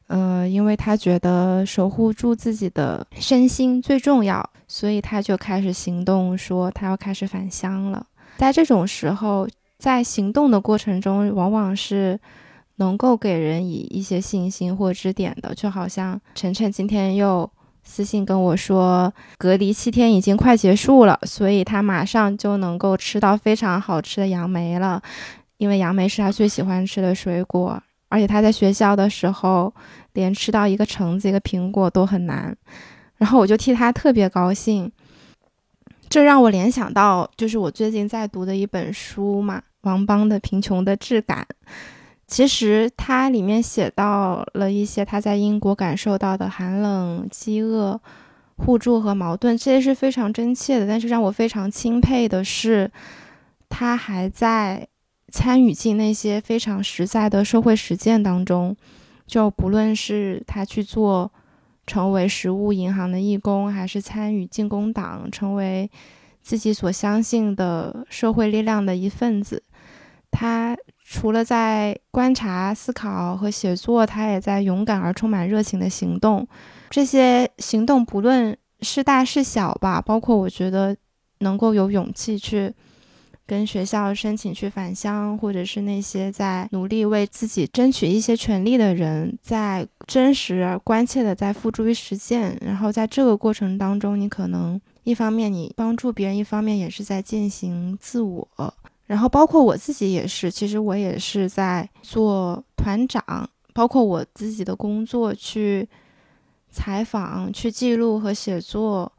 Speaker 2: 呃，因为他觉得守护住自己的身心最重要，所以他就开始行动，说他要开始返乡了。在这种时候，在行动的过程中，往往是。能够给人以一些信心或支点的，就好像晨晨今天又私信跟我说，隔离七天已经快结束了，所以他马上就能够吃到非常好吃的杨梅了，因为杨梅是他最喜欢吃的水果，而且他在学校的时候连吃到一个橙子、一个苹果都很难，然后我就替他特别高兴，这让我联想到就是我最近在读的一本书嘛，王邦的《贫穷的质感》。其实它里面写到了一些他在英国感受到的寒冷、饥饿、互助和矛盾，这些是非常真切的。但是让我非常钦佩的是，他还在参与进那些非常实在的社会实践当中。就不论是他去做成为食物银行的义工，还是参与进攻党，成为自己所相信的社会力量的一份子，他。除了在观察、思考和写作，他也在勇敢而充满热情的行动。这些行动不论是大是小吧，包括我觉得能够有勇气去跟学校申请去返乡，或者是那些在努力为自己争取一些权利的人，在真实而关切的在付诸于实践。然后在这个过程当中，你可能一方面你帮助别人，一方面也是在践行自我。然后包括我自己也是，其实我也是在做团长，包括我自己的工作去采访、去记录和写作，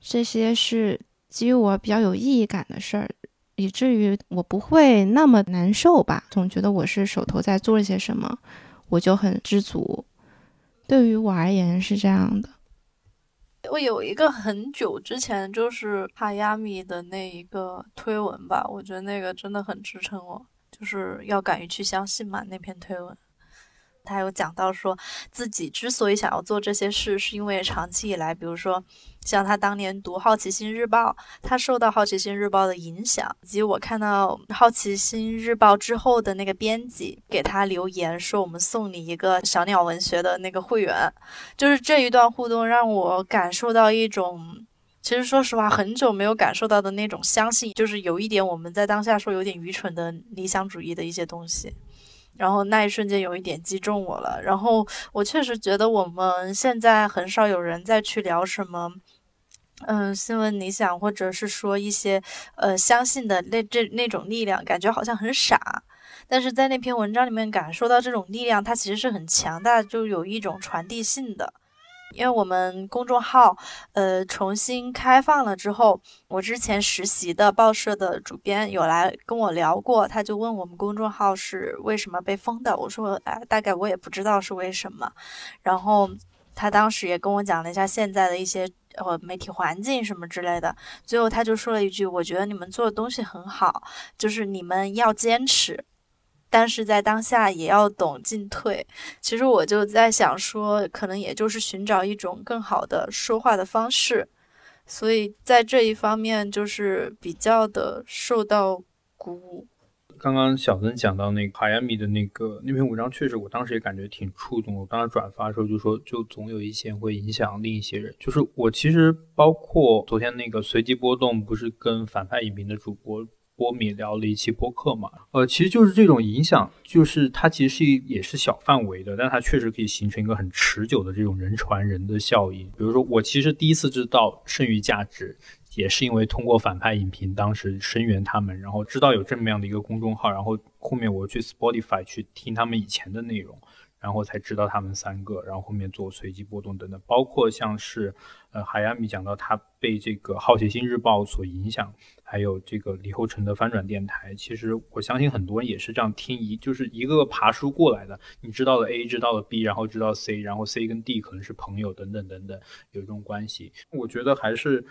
Speaker 2: 这些是基于我比较有意义感的事儿，以至于我不会那么难受吧。总觉得我是手头在做一些什么，我就很知足。对于我而言是这样的。
Speaker 4: 我有一个很久之前就是帕亚米的那一个推文吧，我觉得那个真的很支撑我，就是要敢于去相信嘛。那篇推文，他有讲到说自己之所以想要做这些事，是因为长期以来，比如说像他当年读《好奇心日报》，他受到《好奇心日报》的影响，以及我看到《好奇心日报》之后的那个编辑给他留言说：“我们送你一个小鸟文学的那个会员。”就是这一段互动让我感受到一种，其实说实话很久没有感受到的那种相信，就是有一点我们在当下说有点愚蠢的理想主义的一些东西。然后那一瞬间有一点击中我了，然后我确实觉得我们现在很少有人再去聊什么。嗯，新闻理想，或者是说一些呃相信的那这那种力量，感觉好像很傻，但是在那篇文章里面感受到这种力量，它其实是很强大，就有一种传递性的。因为我们公众号呃重新开放了之后，我之前实习的报社的主编有来跟我聊过，他就问我们公众号是为什么被封的，我说哎，大概我也不知道是为什么，然后他当时也跟我讲了一下现在的一些。呃，媒体环境什么之类的，最后他就说了一句：“我觉得你们做的东西很好，就是你们要坚持，但是在当下也要懂进退。”其实我就在想说，可能也就是寻找一种更好的说话的方式，所以在这一方面就是比较的受到鼓舞。
Speaker 3: 刚刚小曾讲到那个海亚米的那个那篇文章，确实我当时也感觉挺触动。我当时转发的时候就说，就总有一些会影响另一些人。就是我其实包括昨天那个随机波动，不是跟反派影评的主播波米聊了一期播客嘛？呃，其实就是这种影响，就是它其实是也是小范围的，但它确实可以形成一个很持久的这种人传人的效应。比如说，我其实第一次知道剩余价值。也是因为通过反派影评，当时声援他们，然后知道有这么样的一个公众号，然后后面我去 Spotify 去听他们以前的内容，然后才知道他们三个，然后后面做随机波动等等，包括像是呃海亚米讲到他被这个好奇心日报所影响，还有这个李厚成的翻转电台，其实我相信很多人也是这样听一就是一个个爬书过来的，你知道了 A，知道了 B，然后知道 C，然后 C 跟 D 可能是朋友等等等等，有这种关系，我觉得还是。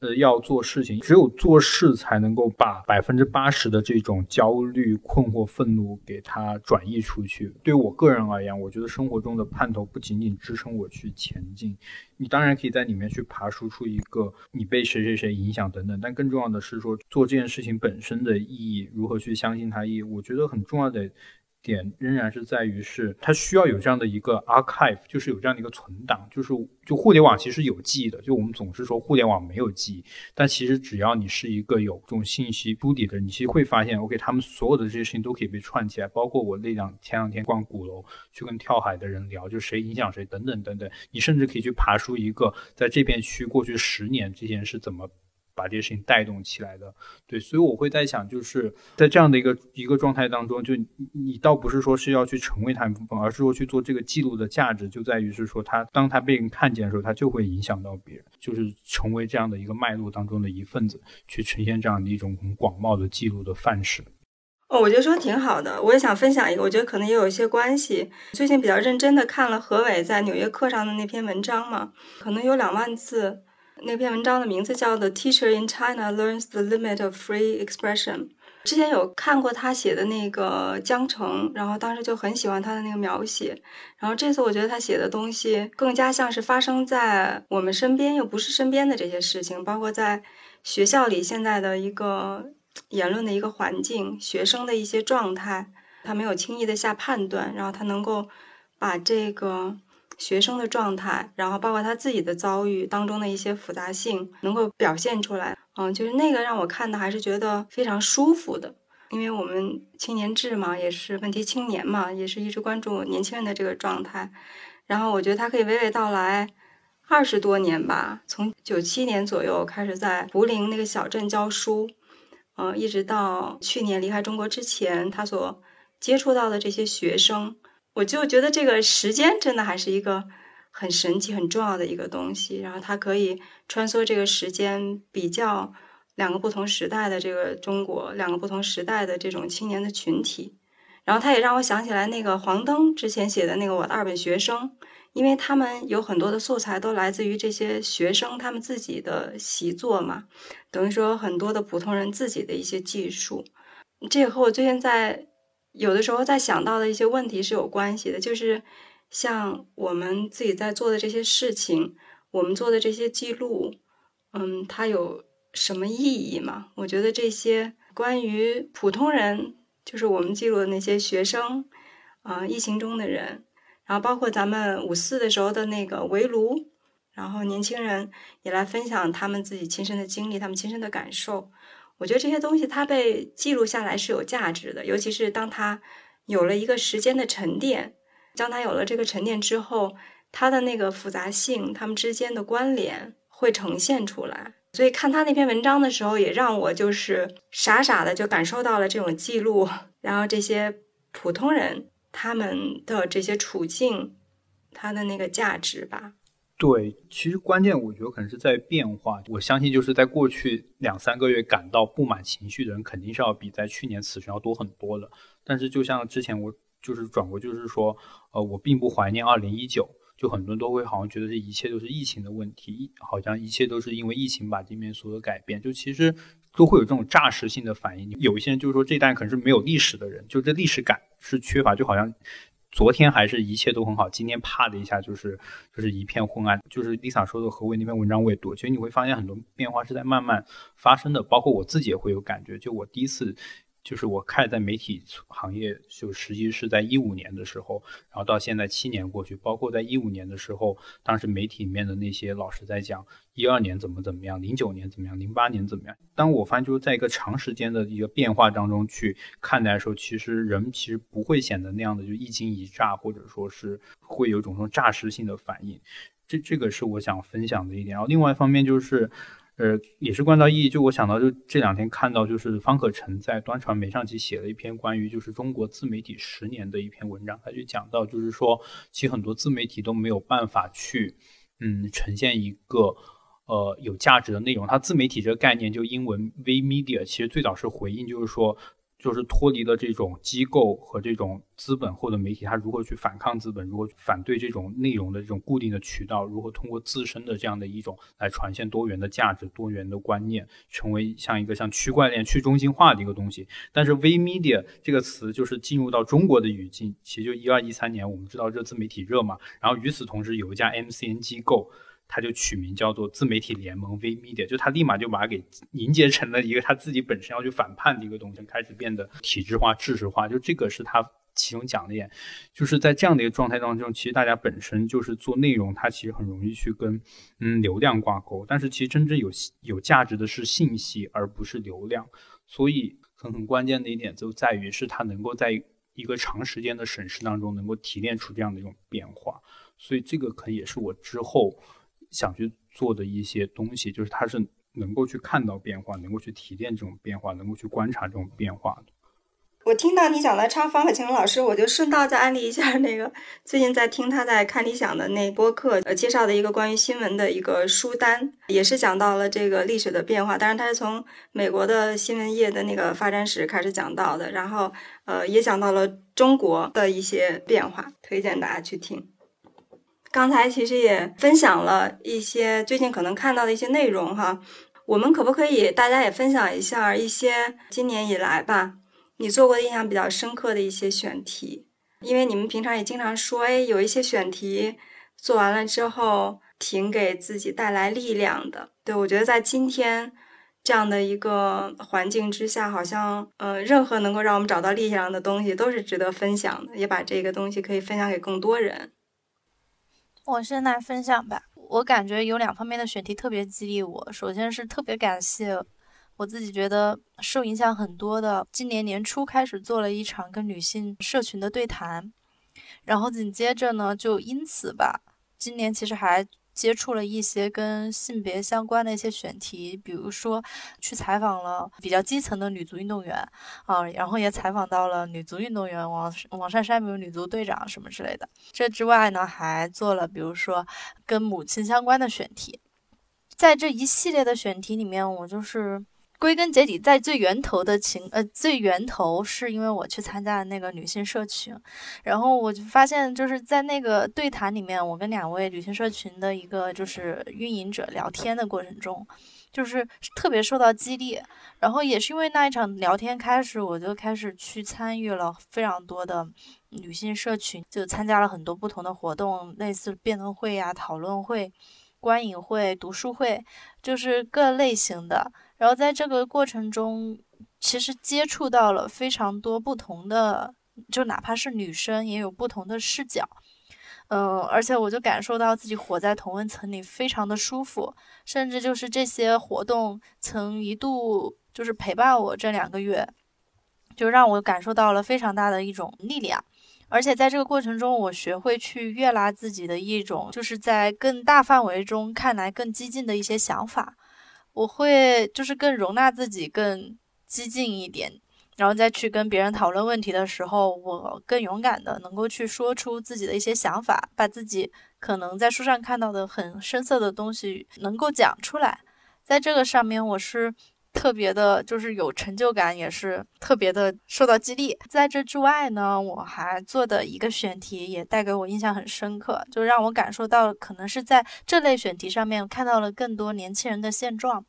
Speaker 3: 呃，要做事情，只有做事才能够把百分之八十的这种焦虑、困惑、愤怒给它转移出去。对我个人而言，我觉得生活中的盼头不仅仅支撑我去前进，你当然可以在里面去爬输出一个你被谁谁谁影响等等，但更重要的是说做这件事情本身的意义，如何去相信它意义，我觉得很重要的。点仍然是在于，是它需要有这样的一个 archive，就是有这样的一个存档，就是就互联网其实有记忆的，就我们总是说互联网没有记忆，但其实只要你是一个有这种信息铺底的，你其实会发现，OK，他们所有的这些事情都可以被串起来，包括我那两前两天逛鼓楼去跟跳海的人聊，就谁影响谁等等等等，你甚至可以去爬出一个在这片区过去十年这件事怎么。把这些事情带动起来的，对，所以我会在想，就是在这样的一个一个状态当中，就你倒不是说是要去成为他一部分，而是说去做这个记录的价值就在于是说，它当它被人看见的时候，它就会影响到别人，就是成为这样的一个脉络当中的一份子，去呈现这样的一种很广袤的记录的范式。
Speaker 5: 哦，我觉得说挺好的，我也想分享一个，我觉得可能也有一些关系。最近比较认真的看了何伟在《纽约客》上的那篇文章嘛，可能有两万字。那篇文章的名字叫《The Teacher in China Learns the Limit of Free Expression》。之前有看过他写的那个江城，然后当时就很喜欢他的那个描写。然后这次我觉得他写的东西更加像是发生在我们身边，又不是身边的这些事情，包括在学校里现在的一个言论的一个环境，学生的一些状态，他没有轻易的下判断，然后他能够把这个。学生的状态，然后包括他自己的遭遇当中的一些复杂性，能够表现出来。嗯，就是那个让我看的还是觉得非常舒服的，因为我们青年志嘛，也是问题青年嘛，也是一直关注年轻人的这个状态。然后我觉得他可以娓娓道来二十多年吧，从九七年左右开始在涪陵那个小镇教书，嗯，一直到去年离开中国之前，他所接触到的这些学生。我就觉得这个时间真的还是一个很神奇、很重要的一个东西。然后它可以穿梭这个时间，比较两个不同时代的这个中国，两个不同时代的这种青年的群体。然后它也让我想起来那个黄登之前写的那个《我的二本学生》，因为他们有很多的素材都来自于这些学生他们自己的习作嘛，等于说很多的普通人自己的一些技术。这也和我最近在。有的时候在想到的一些问题是有关系的，就是像我们自己在做的这些事情，我们做的这些记录，嗯，它有什么意义吗？我觉得这些关于普通人，就是我们记录的那些学生，啊，疫情中的人，然后包括咱们五四的时候的那个围炉，然后年轻人也来分享他们自己亲身的经历，他们亲身的感受。我觉得这些东西它被记录下来是有价值的，尤其是当它有了一个时间的沉淀，当它有了这个沉淀之后，它的那个复杂性，它们之间的关联会呈现出来。所以看他那篇文章的时候，也让我就是傻傻的就感受到了这种记录，然后这些普通人他们的这些处境，它的那个价值吧。
Speaker 3: 对，其实关键我觉得可能是在变化。我相信就是在过去两三个月感到不满情绪的人，肯定是要比在去年此时要多很多的。但是就像之前我就是转过，就是说，呃，我并不怀念二零一九，就很多人都会好像觉得这一切都是疫情的问题，好像一切都是因为疫情把这边所有改变。就其实都会有这种诈实性的反应。有一些人就是说，这一代可能是没有历史的人，就这历史感是缺乏，就好像。昨天还是一切都很好，今天啪的一下就是就是一片昏暗。就是 Lisa 说的何为那篇文章我也读，其实你会发现很多变化是在慢慢发生的，包括我自己也会有感觉。就我第一次。就是我开始在媒体行业，就实际是在一五年的时候，然后到现在七年过去，包括在一五年的时候，当时媒体里面的那些老师在讲一二年怎么怎么样，零九年怎么样，零八年怎么样。当我发现就是在一个长时间的一个变化当中去看待的时候，其实人其实不会显得那样的就一惊一乍，或者说是会有种说诈尸性的反应。这这个是我想分享的一点。然后另外一方面就是。呃，也是关照意义。就我想到，就这两天看到，就是方可成在端传媒上去写了一篇关于就是中国自媒体十年的一篇文章，他就讲到，就是说，其实很多自媒体都没有办法去，嗯，呈现一个呃有价值的内容。它自媒体这个概念，就英文 V Media，其实最早是回应，就是说。就是脱离了这种机构和这种资本或者媒体，它如何去反抗资本，如何反对这种内容的这种固定的渠道，如何通过自身的这样的一种来传现多元的价值、多元的观念，成为像一个像区块链、去中心化的一个东西。但是 V Media 这个词就是进入到中国的语境，其实就一二一三年，我们知道这自媒体热嘛，然后与此同时有一家 MCN 机构。他就取名叫做自媒体联盟 V Media，就他立马就把它给凝结成了一个他自己本身要去反叛的一个东西，开始变得体制化、知识化。就这个是他其中讲的一点，就是在这样的一个状态当中，其实大家本身就是做内容，它其实很容易去跟嗯流量挂钩，但是其实真正有有价值的是信息，而不是流量。所以很很关键的一点就在于，是它能够在一个长时间的审视当中，能够提炼出这样的一种变化。所以这个可能也是我之后。想去做的一些东西，就是他是能够去看到变化，能够去提炼这种变化，能够去观察这种变化的。
Speaker 5: 我听到你讲的超方可晴老师，我就顺道再安利一下那个最近在听他在看理想的那播客，呃，介绍的一个关于新闻的一个书单，也是讲到了这个历史的变化。当然，他是从美国的新闻业的那个发展史开始讲到的，然后呃，也讲到了中国的一些变化，推荐大家去听。刚才其实也分享了一些最近可能看到的一些内容哈，我们可不可以大家也分享一下一些今年以来吧，你做过的印象比较深刻的一些选题？因为你们平常也经常说，哎，有一些选题做完了之后挺给自己带来力量的。对我觉得在今天这样的一个环境之下，好像呃，任何能够让我们找到力量的东西都是值得分享的，也把这个东西可以分享给更多人。
Speaker 4: 我先来分享吧。我感觉有两方面的选题特别激励我。首先是特别感谢我自己觉得受影响很多的，今年年初开始做了一场跟女性社群的对谈，然后紧接着呢，就因此吧，今年其实还。接触了一些跟性别相关的一些选题，比如说去采访了比较基层的女足运动员啊，然后也采访到了女足运动员王王珊珊，比如女足队长什么之类的。这之外呢，还做了比如说跟母亲相关的选题。在这一系列的选题里面，我就是。归根结底，在最源头的情，呃，最源头是因为我去参加了那个女性社群，然后我就发现，就是在那个对谈里面，我跟两位女性社群的一个就是运营者聊天的过程中，就是特别受到激励，然后也是因为那一场聊天开始，我就开始去参与了非常多的女性社群，就参加了很多不同的活动，类似辩论会呀、讨论会。观影会、读书会，就是各类型的。然后在这个过程中，其实接触到了非常多不同的，就哪怕是女生也有不同的视角。嗯，而且我就感受到自己活在同温层里，非常的舒服。甚至就是这些活动曾一度就是陪伴我这两个月，就让我感受到了非常大的一种力量。而且在这个过程中，我学会去悦纳自己的一种，就是在更大范围中看来更激进的一些想法。我会就是更容纳自己，更激进一点。然后再去跟别人讨论问题的时候，我更勇敢的能够去说出自己的一些想法，把自己可能在书上看到的很深色的东西能够讲出来。在这个上面，我是特别的，就是有成就感，也是特别的受到激励。在这之外呢，我还做的一个选题也带给我印象很深刻，就让我感受到可能是在这类选题上面看到了更多年轻人的现状。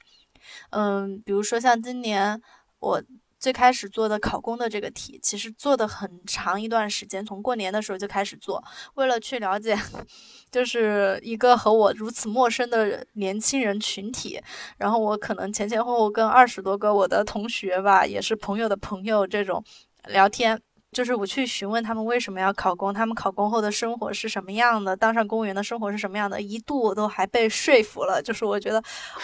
Speaker 4: 嗯，比如说像今年我。最开始做的考公的这个题，其实做的很长一段时间，从过年的时候就开始做，为了去了解，就是一个和我如此陌生的年轻人群体。然后我可能前前后后跟二十多个我的同学吧，也是朋友的朋友这种聊天，就是我去询问他们为什么要考公，他们考公后的生活是什么样的，当上公务员的生活是什么样的，一度我都还被说服了，就是我觉得，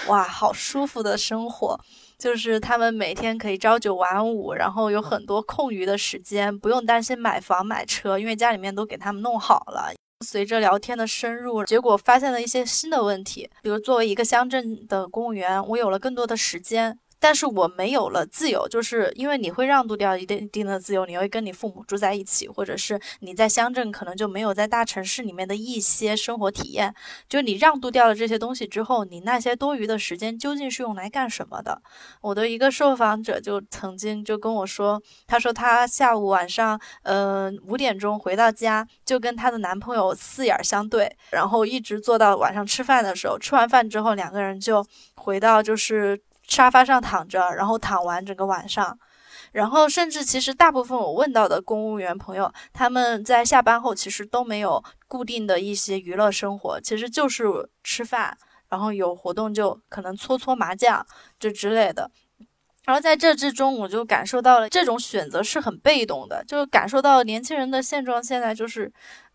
Speaker 4: 哇，好舒服的生活。就是他们每天可以朝九晚五，然后有很多空余的时间，不用担心买房买车，因为家里面都给他们弄好了。随着聊天的深入，结果发现了一些新的问题，比如作为一个乡镇的公务员，我有了更多的时间。但是我没有了自由，就是因为你会让渡掉一定一定的自由，你会跟你父母住在一起，或者是你在乡镇可能就没有在大城市里面的一些生活体验。就你让渡掉了这些东西之后，你那些多余的时间究竟是用来干什么的？我的一个受访者就曾经就跟我说，他说他下午晚上，嗯五点钟回到家，就跟他的男朋友四眼相对，然后一直坐到晚上吃饭的时候，吃完饭之后两个人就回到就是。沙发上躺着，然后躺完整个晚上，然后甚至其实大部分我问到的公务员朋友，他们在下班后其实都没有固定的一些娱乐生活，其实就是吃饭，然后有活动就可能搓搓麻将这之类的。然后在这之中，我就感受到了这种选择是很被动的，就感受到年轻人的现状现在就是。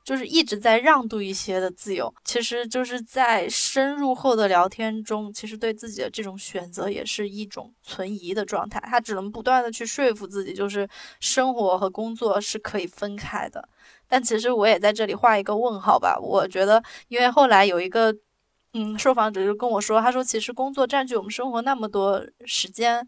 Speaker 4: 就是一直在让渡一些的自由，其实就是在深入后的聊天中，其实对自己的这种选择也是一种存疑的状态。他只能不断的去说服自己，就是生活和工作是可以分开的。但其实我也在这里画一个问号吧。我觉得，因为后来有一个嗯受访者就跟我说，他说其实工作占据我们生活那么多时间。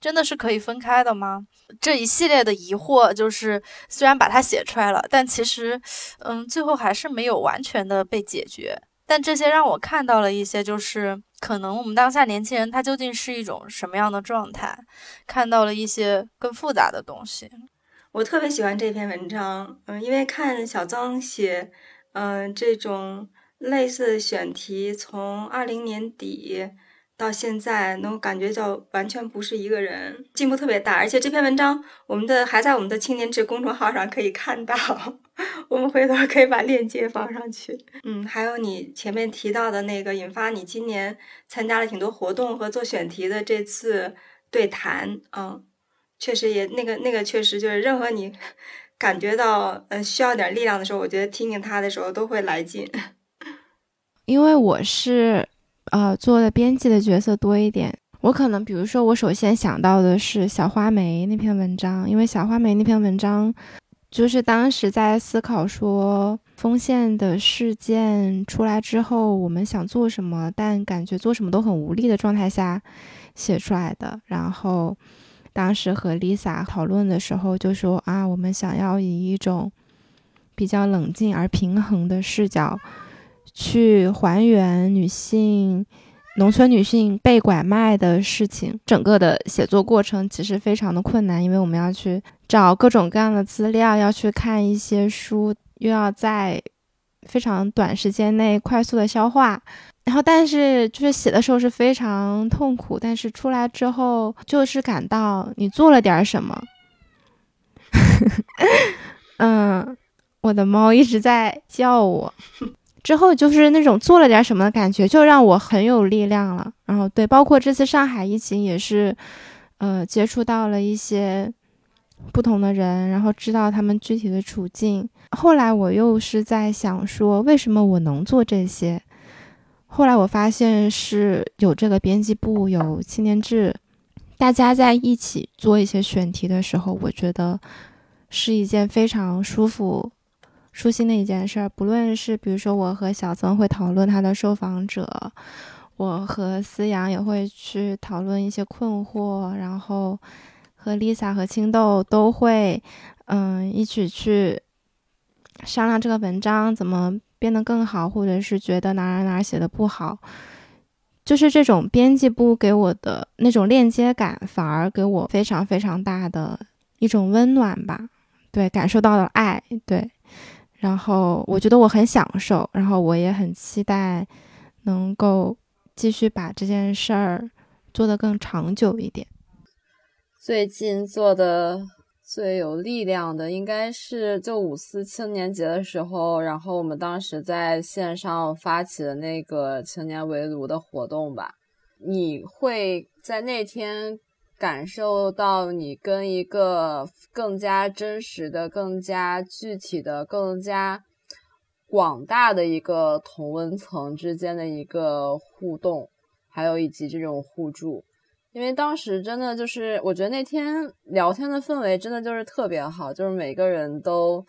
Speaker 4: 真的是可以分开的吗？这一系列的疑惑，就是虽然把它写出来了，但其实，嗯，最后还是没有完全的被解决。但这些让我看到了一些，就是可能我们当下年轻人他究竟是一种什么样的状态，看到了一些更复杂的东西。
Speaker 5: 我特别喜欢这篇文章，嗯，因为看小曾写，嗯，这种类似的选题，从二零年底。到现在能感觉到完全不是一个人，进步特别大。而且这篇文章，我们的还在我们的青年志公众号上可以看到，我们回头可以把链接放上去。嗯，还有你前面提到的那个引发你今年参加了挺多活动和做选题的这次对谈，嗯，确实也那个那个确实就是任何你 感觉到呃需要点力量的时候，我觉得听听他的时候都会来劲。
Speaker 2: 因为我是。呃，做的编辑的角色多一点。我可能，比如说，我首先想到的是小花梅那篇文章，因为小花梅那篇文章，就是当时在思考说，丰县的事件出来之后，我们想做什么，但感觉做什么都很无力的状态下写出来的。然后，当时和 Lisa 讨论的时候，就说啊，我们想要以一种比较冷静而平衡的视角。去还原女性、农村女性被拐卖的事情，整个的写作过程其实非常的困难，因为我们要去找各种各样的资料，要去看一些书，又要在非常短时间内快速的消化。然后，但是就是写的时候是非常痛苦，但是出来之后就是感到你做了点什么。嗯，我的猫一直在叫我。之后就是那种做了点什么的感觉，就让我很有力量了。然后对，包括这次上海疫情也是，呃，接触到了一些不同的人，然后知道他们具体的处境。后来我又是在想说，为什么我能做这些？后来我发现是有这个编辑部，有青年志，大家在一起做一些选题的时候，我觉得是一件非常舒服。舒心的一件事儿，不论是比如说我和小曾会讨论他的受访者，我和思阳也会去讨论一些困惑，然后和 Lisa 和青豆都会嗯一起去商量这个文章怎么变得更好，或者是觉得哪哪哪写的不好，就是这种编辑部给我的那种链接感，反而给我非常非常大的一种温暖吧，对，感受到了爱，对。然后我觉得我很享受，然后我也很期待能够继续把这件事儿做得更长久一点。
Speaker 1: 最近做的最有力量的应该是就五四青年节的时候，然后我们当时在线上发起的那个青年围炉的活动吧。你会在那天。感受到你跟一个更加真实的、更加具体的、更加广大的一个同温层之间的一个互动，还有以及这种互助。因为当时真的就是，我觉得那天聊天的氛围真的就是特别好，就是每个人都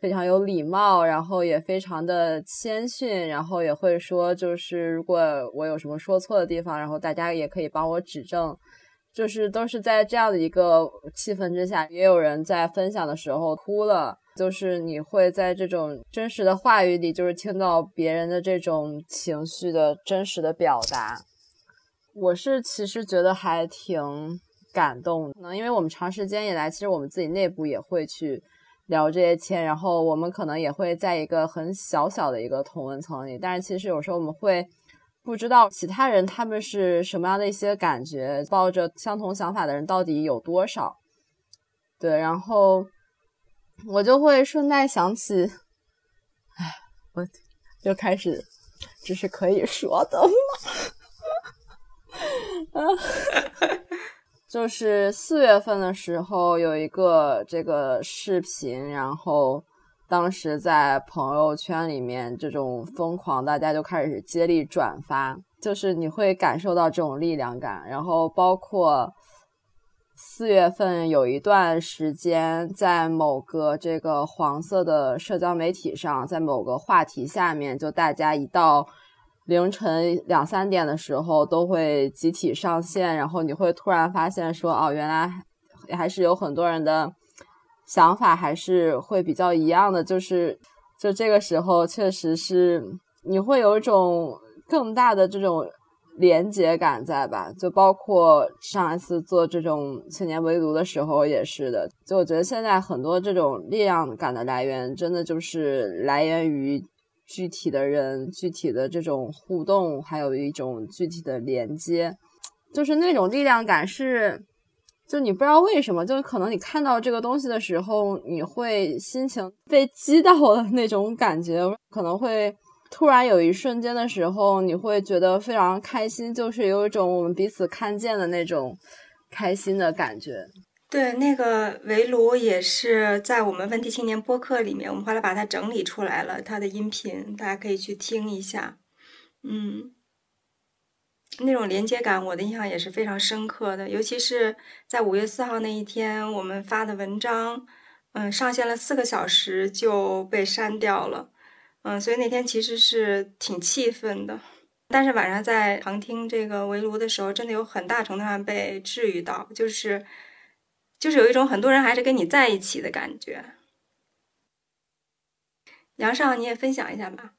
Speaker 1: 非常有礼貌，然后也非常的谦逊，然后也会说，就是如果我有什么说错的地方，然后大家也可以帮我指正。就是都是在这样的一个气氛之下，也有人在分享的时候哭了。就是你会在这种真实的话语里，就是听到别人的这种情绪的真实的表达。我是其实觉得还挺感动的，因为我们长时间以来，其实我们自己内部也会去聊这些天，然后我们可能也会在一个很小小的一个同温层里，但是其实有时候我们会。不知道其他人他们是什么样的一些感觉，抱着相同想法的人到底有多少？对，然后我就会顺带想起，哎，我就开始，这是可以说的吗？就是四月份的时候有一个这个视频，然后。当时在朋友圈里面，这种疯狂，大家就开始接力转发，就是你会感受到这种力量感。然后包括四月份有一段时间，在某个这个黄色的社交媒体上，在某个话题下面，就大家一到凌晨两三点的时候，都会集体上线，然后你会突然发现说，哦，原来还是有很多人的。想法还是会比较一样的，就是就这个时候，确实是你会有一种更大的这种连接感在吧？就包括上一次做这种青年围炉的时候也是的。就我觉得现在很多这种力量感的来源，真的就是来源于具体的人、具体的这种互动，还有一种具体的连接，就是那种力量感是。就你不知道为什么，就是可能你看到这个东西的时候，你会心情被激到的那种感觉，可能会突然有一瞬间的时候，你会觉得非常开心，就是有一种我们彼此看见的那种开心的感觉。
Speaker 5: 对，那个围炉也是在我们问题青年播客里面，我们后来把它整理出来了，它的音频大家可以去听一下。嗯。那种连接感，我的印象也是非常深刻的。尤其是在五月四号那一天，我们发的文章，嗯，上线了四个小时就被删掉了，嗯，所以那天其实是挺气愤的。但是晚上在旁听这个围炉的时候，真的有很大程度上被治愈到，就是就是有一种很多人还是跟你在一起的感觉。杨少，你也分享一下吧。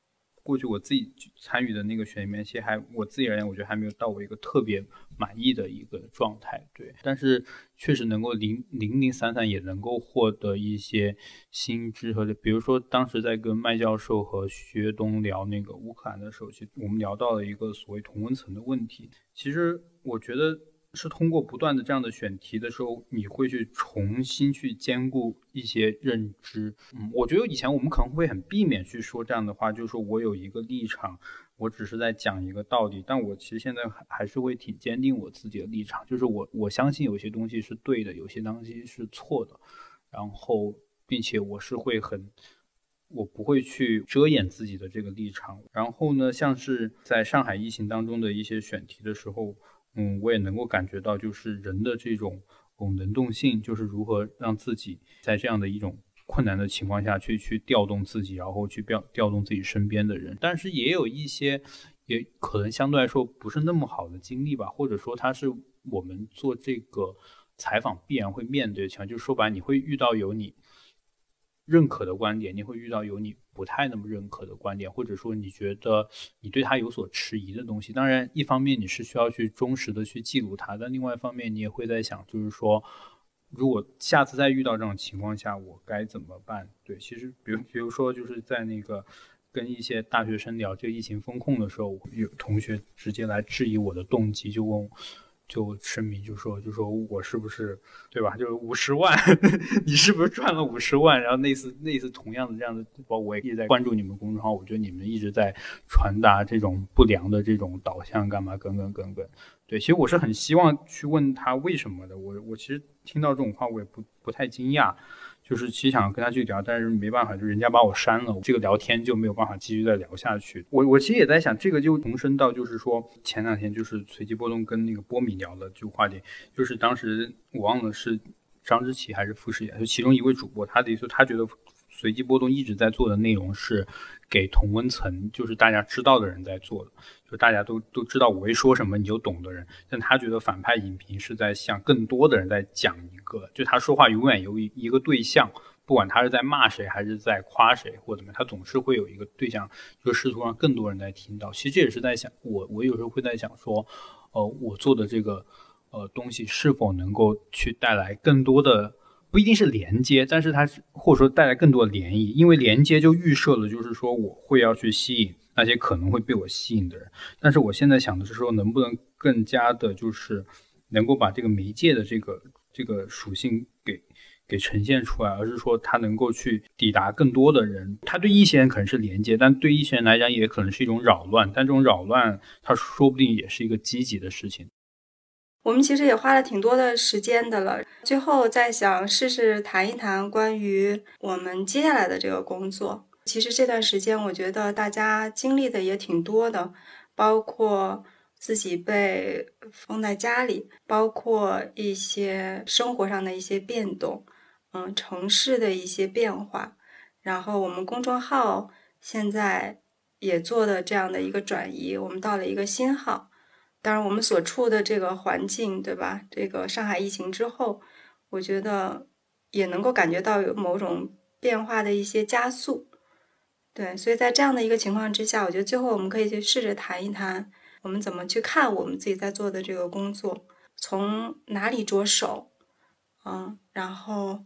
Speaker 3: 过去我自己参与的那个选里面，其实还我自己而言，我觉得还没有到我一个特别满意的一个状态。对，但是确实能够零零零散散也能够获得一些新知和，比如说当时在跟麦教授和薛东聊那个乌克兰的时候，其实我们聊到了一个所谓同温层的问题。其实我觉得是通过不断的这样的选题的时候，你会去重新去兼顾一些认知。嗯，我觉得以前我们可能会很避免去说这样的话，就是说我有一个立场，我只是在讲一个道理。但我其实现在还还是会挺坚定我自己的立场，就是我我相信有些东西是对的，有些东西是错的。然后，并且我是会很，我不会去遮掩自己的这个立场。然后呢，像是在上海疫情当中的一些选题的时候。嗯，我也能够感觉到，就是人的这种嗯能动性，就是如何让自己在这样的一种困难的情况下去去调动自己，然后去调调动自己身边的人。但是也有一些，也可能相对来说不是那么好的经历吧，或者说它是我们做这个采访必然会面对的情况，就说白，你会遇到有你。认可的观点，你会遇到有你不太那么认可的观点，或者说你觉得你对他有所迟疑的东西。当然，一方面你是需要去忠实的去记录它，但另外一方面你也会在想，就是说，如果下次再遇到这种情况下，我该怎么办？对，其实比如比如说就是在那个跟一些大学生聊这个疫情风控的时候，有同学直接来质疑我的动机，就问我。就声明，就说，就说我是不是，对吧？就是五十万，你是不是赚了五十万？然后类似类似同样的这样的，包括我也一直在关注你们公众号，我觉得你们一直在传达这种不良的这种导向，干嘛？等等等等。对，其实我是很希望去问他为什么的。我我其实听到这种话，我也不不太惊讶。就是其实想跟他去聊，但是没办法，就人家把我删了，这个聊天就没有办法继续再聊下去。我我其实也在想，这个就重申到，就是说前两天就是随机波动跟那个波米聊的这个话题，就是当时我忘了是张之奇还是傅世野，就其中一位主播，他的意思他觉得随机波动一直在做的内容是给同温层，就是大家知道的人在做的。就大家都都知道我会说什么，你就懂的人。但他觉得反派影评是在向更多的人在讲一个，就他说话永远有一一个对象，不管他是在骂谁还是在夸谁或怎么样，他总是会有一个对象，就试图让更多人在听到。其实这也是在想，我我有时候会在想说，呃，我做的这个呃东西是否能够去带来更多的，不一定是连接，但是它是或者说带来更多的涟漪，因为连接就预设了，就是说我会要去吸引。那些可能会被我吸引的人，但是我现在想的是说，能不能更加的，就是能够把这个媒介的这个这个属性给给呈现出来，而是说它能够去抵达更多的人。它对一些人可能是连接，但对一些人来讲也可能是一种扰乱。但这种扰乱，它说不定也是一个积极的事情。
Speaker 5: 我们其实也花了挺多的时间的了，最后再想试试谈一谈关于我们接下来的这个工作。其实这段时间，我觉得大家经历的也挺多的，包括自己被封在家里，包括一些生活上的一些变动，嗯，城市的一些变化，然后我们公众号现在也做的这样的一个转移，我们到了一个新号。当然，我们所处的这个环境，对吧？这个上海疫情之后，我觉得也能够感觉到有某种变化的一些加速。对，所以在这样的一个情况之下，我觉得最后我们可以去试着谈一谈，我们怎么去看我们自己在做的这个工作，从哪里着手，嗯，然后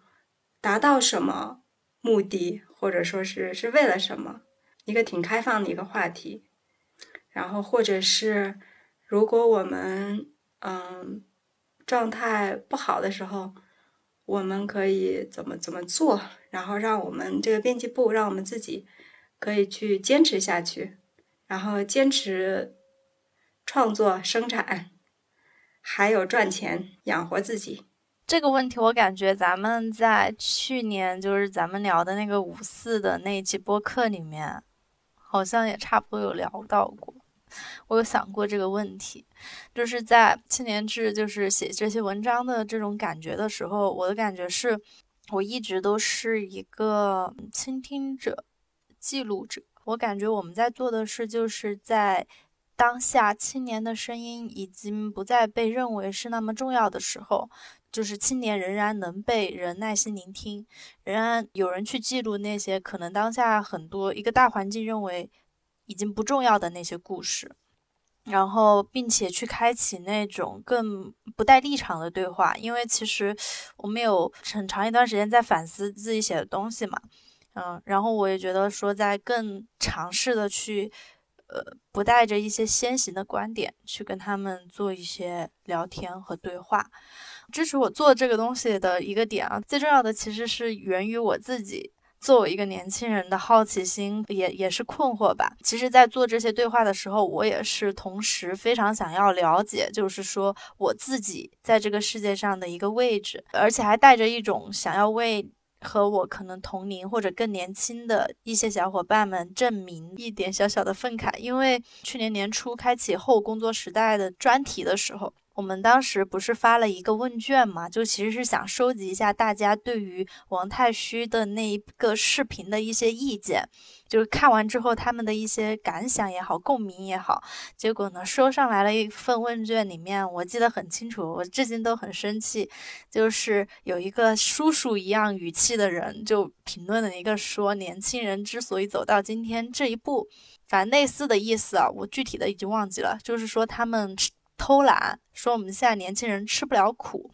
Speaker 5: 达到什么目的，或者说是是为了什么，一个挺开放的一个话题。然后或者是如果我们嗯状态不好的时候，我们可以怎么怎么做，然后让我们这个编辑部，让我们自己。可以去坚持下去，然后坚持创作、生产，还有赚钱养活自己。
Speaker 4: 这个问题，我感觉咱们在去年就是咱们聊的那个五四的那一期播客里面，好像也差不多有聊到过。我有想过这个问题，就是在青年志就是写这些文章的这种感觉的时候，我的感觉是，我一直都是一个倾听者。记录者，我感觉我们在做的事，就是在当下青年的声音已经不再被认为是那么重要的时候，就是青年仍然能被人耐心聆听，仍然有人去记录那些可能当下很多一个大环境认为已经不重要的那些故事，然后并且去开启那种更不带立场的对话，因为其实我们有很长一段时间在反思自己写的东西嘛。嗯，然后我也觉得说，在更尝试的去呃，不带着一些先行的观点去跟他们做一些聊天和对话。支持我做这个东西的一个点啊，最重要的其实是源于我自己作为一个年轻人的好奇心，也也是困惑吧。其实，在做这些对话的时候，我也是同时非常想要了解，就是说我自己在这个世界上的一个位置，而且还带着一种想要为。和我可能同龄或者更年轻的一些小伙伴们证明一点小小的愤慨，因为去年年初开启后工作时代的专题的时候。我们当时不是发了一个问卷嘛？就其实是想收集一下大家对于王太虚的那一个视频的一些意见，就是看完之后他们的一些感想也好，共鸣也好。结果呢，收上来了一份问卷，里面我记得很清楚，我至今都很生气，就是有一个叔叔一样语气的人就评论了一个说，年轻人之所以走到今天这一步，反正类似的意思啊，我具体的已经忘记了，就是说他们。偷懒说我们现在年轻人吃不了苦，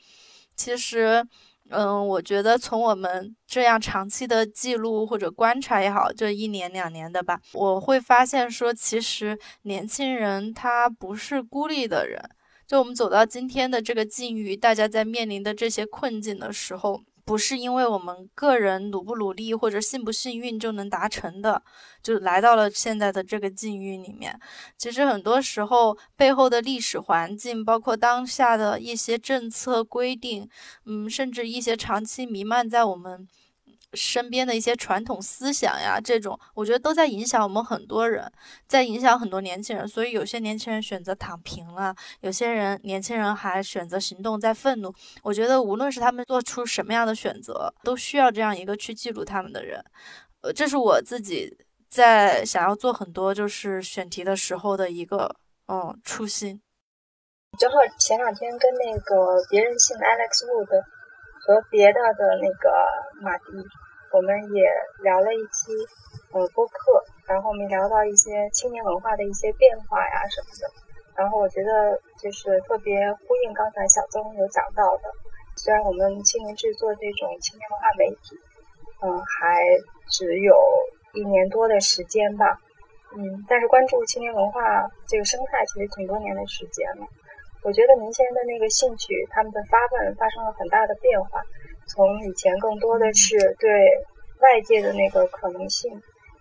Speaker 4: 其实，嗯，我觉得从我们这样长期的记录或者观察也好，这一年两年的吧，我会发现说，其实年轻人他不是孤立的人，就我们走到今天的这个境遇，大家在面临的这些困境的时候。不是因为我们个人努不努力或者幸不幸运就能达成的，就来到了现在的这个境遇里面。其实很多时候背后的历史环境，包括当下的一些政策规定，嗯，甚至一些长期弥漫在我们。身边的一些传统思想呀，这种我觉得都在影响我们很多人，在影响很多年轻人。所以有些年轻人选择躺平了，有些人年轻人还选择行动，在愤怒。我觉得无论是他们做出什么样的选择，都需要这样一个去记录他们的人。呃，这是我自己在想要做很多就是选题的时候的一个嗯初心。
Speaker 6: 正好前两天跟那个别人姓 Alex Wood 和别的的那个马迪。我们也聊了一期呃播客，然后我们聊到一些青年文化的一些变化呀什么的，然后我觉得就是特别呼应刚才小曾有讲到的，虽然我们青年制作这种青年文化媒体，嗯，还只有一年多的时间吧，嗯，但是关注青年文化这个生态其实挺多年的时间了，我觉得年轻人的那个兴趣，他们的发问发生了很大的变化。从以前更多的是对外界的那个可能性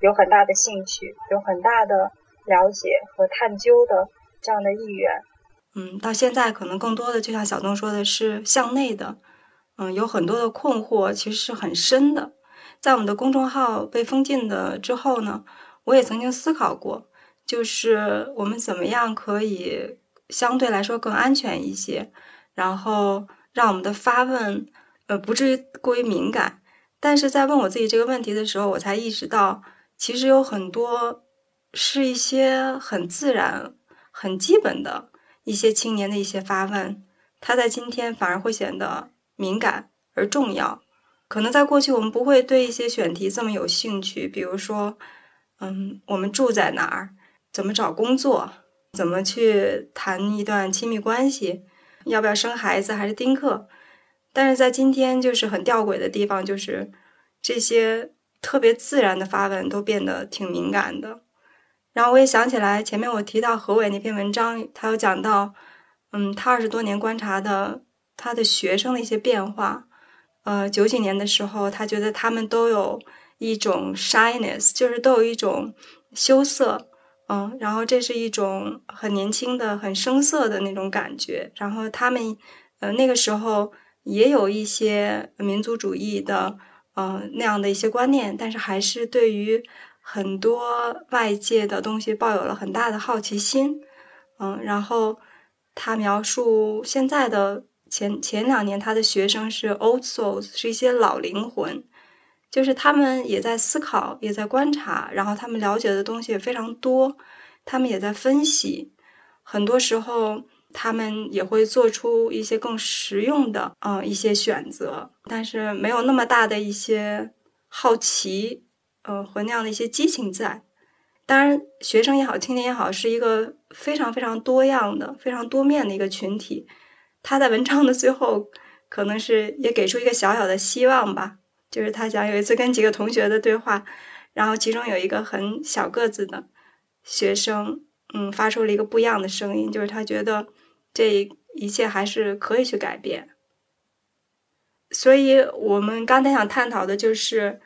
Speaker 6: 有很大的兴趣，有很大的了解和探究的这样的意愿，
Speaker 5: 嗯，到现在可能更多的就像小东说的是向内的，嗯，有很多的困惑其实是很深的。在我们的公众号被封禁的之后呢，我也曾经思考过，就是我们怎么样可以相对来说更安全一些，然后让我们的发问。不至于过于敏感，但是在问我自己这个问题的时候，我才意识到，其实有很多是一些很自然、很基本的一些青年的一些发问，他在今天反而会显得敏感而重要。可能在过去，我们不会对一些选题这么有兴趣，比如说，嗯，我们住在哪儿，怎么找工作，怎么去谈一段亲密关系，要不要生孩子，还是丁克。但是在今天，就是很吊诡的地方，就是这些特别自然的发问都变得挺敏感的。然后我也想起来，前面我提到何伟那篇文章，他有讲到，嗯，他二十多年观察的他的学生的一些变化。呃，九几年的时候，他觉得他们都有一种 shyness，就是都有一种羞涩，嗯，然后这是一种很年轻的、很生涩的那种感觉。然后他们，呃，那个时候。也有一些民族主义的，嗯，那样的一些观念，但是还是对于很多外界的东西抱有了很大的好奇心，嗯，然后他描述现在的前前两年他的学生是 old souls，是一些老灵魂，就是他们也在思考，也在观察，然后他们了解的东西也非常多，他们也在分析，很多时候。他们也会做出一些更实用的，嗯，一些选择，但是没有那么大的一些好奇，呃，和那样的一些激情在。当然，学生也好，青年也好，是一个非常非常多样的、非常多面的一个群体。他在文章的最后，可能是也给出一个小小的希望吧，就是他讲有一次跟几个同学的对话，然后其中有一个很小个子的，学生，嗯，发出了一个不一样的声音，就是他觉得这一切还是可以去改变。所以我们刚才想探讨的就是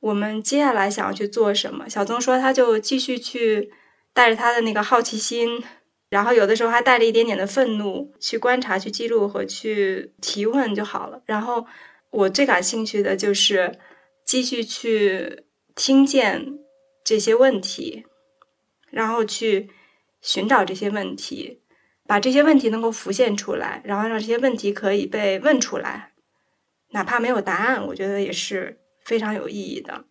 Speaker 5: 我们接下来想要去做什么。小曾说，他就继续去带着他的那个好奇心，然后有的时候还带着一点点的愤怒去观察、去记录和去提问就好了。然后我最感兴趣的就是继续去听见这些问题，然后去寻找这些问题，把这些问题能够浮现出来，然后让这些问题可以被问出来。哪怕没有答案，我觉得也是非常有意义的。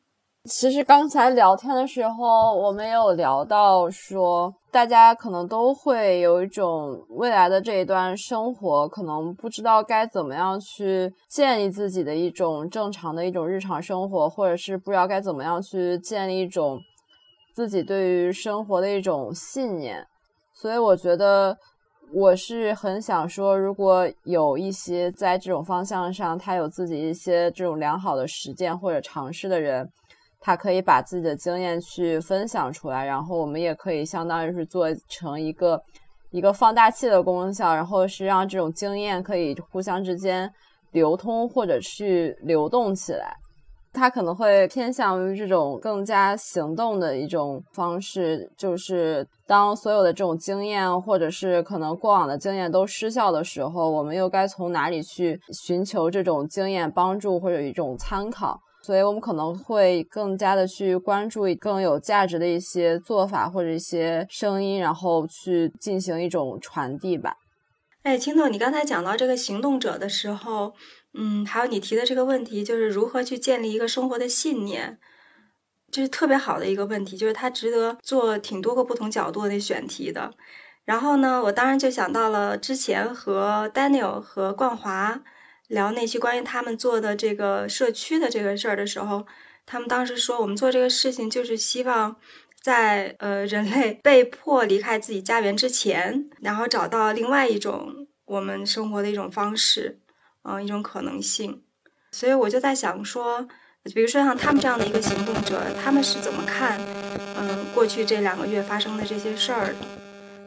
Speaker 1: 其实刚才聊天的时候，我们也有聊到说，大家可能都会有一种未来的这一段生活，可能不知道该怎么样去建立自己的一种正常的一种日常生活，或者是不知道该怎么样去建立一种自己对于生活的一种信念。所以我觉得。我是很想说，如果有一些在这种方向上，他有自己一些这种良好的实践或者尝试的人，他可以把自己的经验去分享出来，然后我们也可以相当于是做成一个一个放大器的功效，然后是让这种经验可以互相之间流通或者去流动起来。他可能会偏向于这种更加行动的一种方式，就是当所有的这种经验或者是可能过往的经验都失效的时候，我们又该从哪里去寻求这种经验帮助或者一种参考？所以我们可能会更加的去关注更有价值的一些做法或者一些声音，然后去进行一种传递吧。
Speaker 5: 哎，青豆，你刚才讲到这个行动者的时候。嗯，还有你提的这个问题，就是如何去建立一个生活的信念，这是特别好的一个问题，就是它值得做挺多个不同角度的选题的。然后呢，我当然就想到了之前和 Daniel 和冠华聊那期关于他们做的这个社区的这个事儿的时候，他们当时说，我们做这个事情就是希望在呃人类 被迫离开自己家园之前，然后找到另外一种我们生活的一种方式。嗯，一种可能性，所以我就在想说，比如说像他们这样的一个行动者，他们是怎么看，嗯，过去这两个月发生的这些事儿的，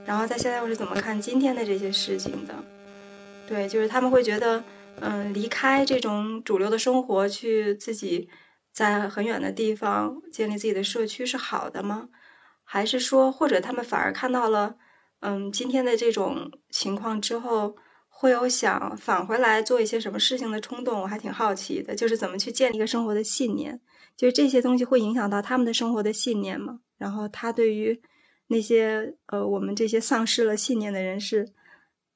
Speaker 5: 然后在现在又是怎么看今天的这些事情的？对，就是他们会觉得，嗯，离开这种主流的生活，去自己在很远的地方建立自己的社区是好的吗？还是说，或者他们反而看到了，嗯，今天的这种情况之后？会有想返回来做一些什么事情的冲动，我还挺好奇的，就是怎么去建立一个生活的信念，就是这些东西会影响到他们的生活的信念吗？然后他对于那些呃我们这些丧失了信念的人是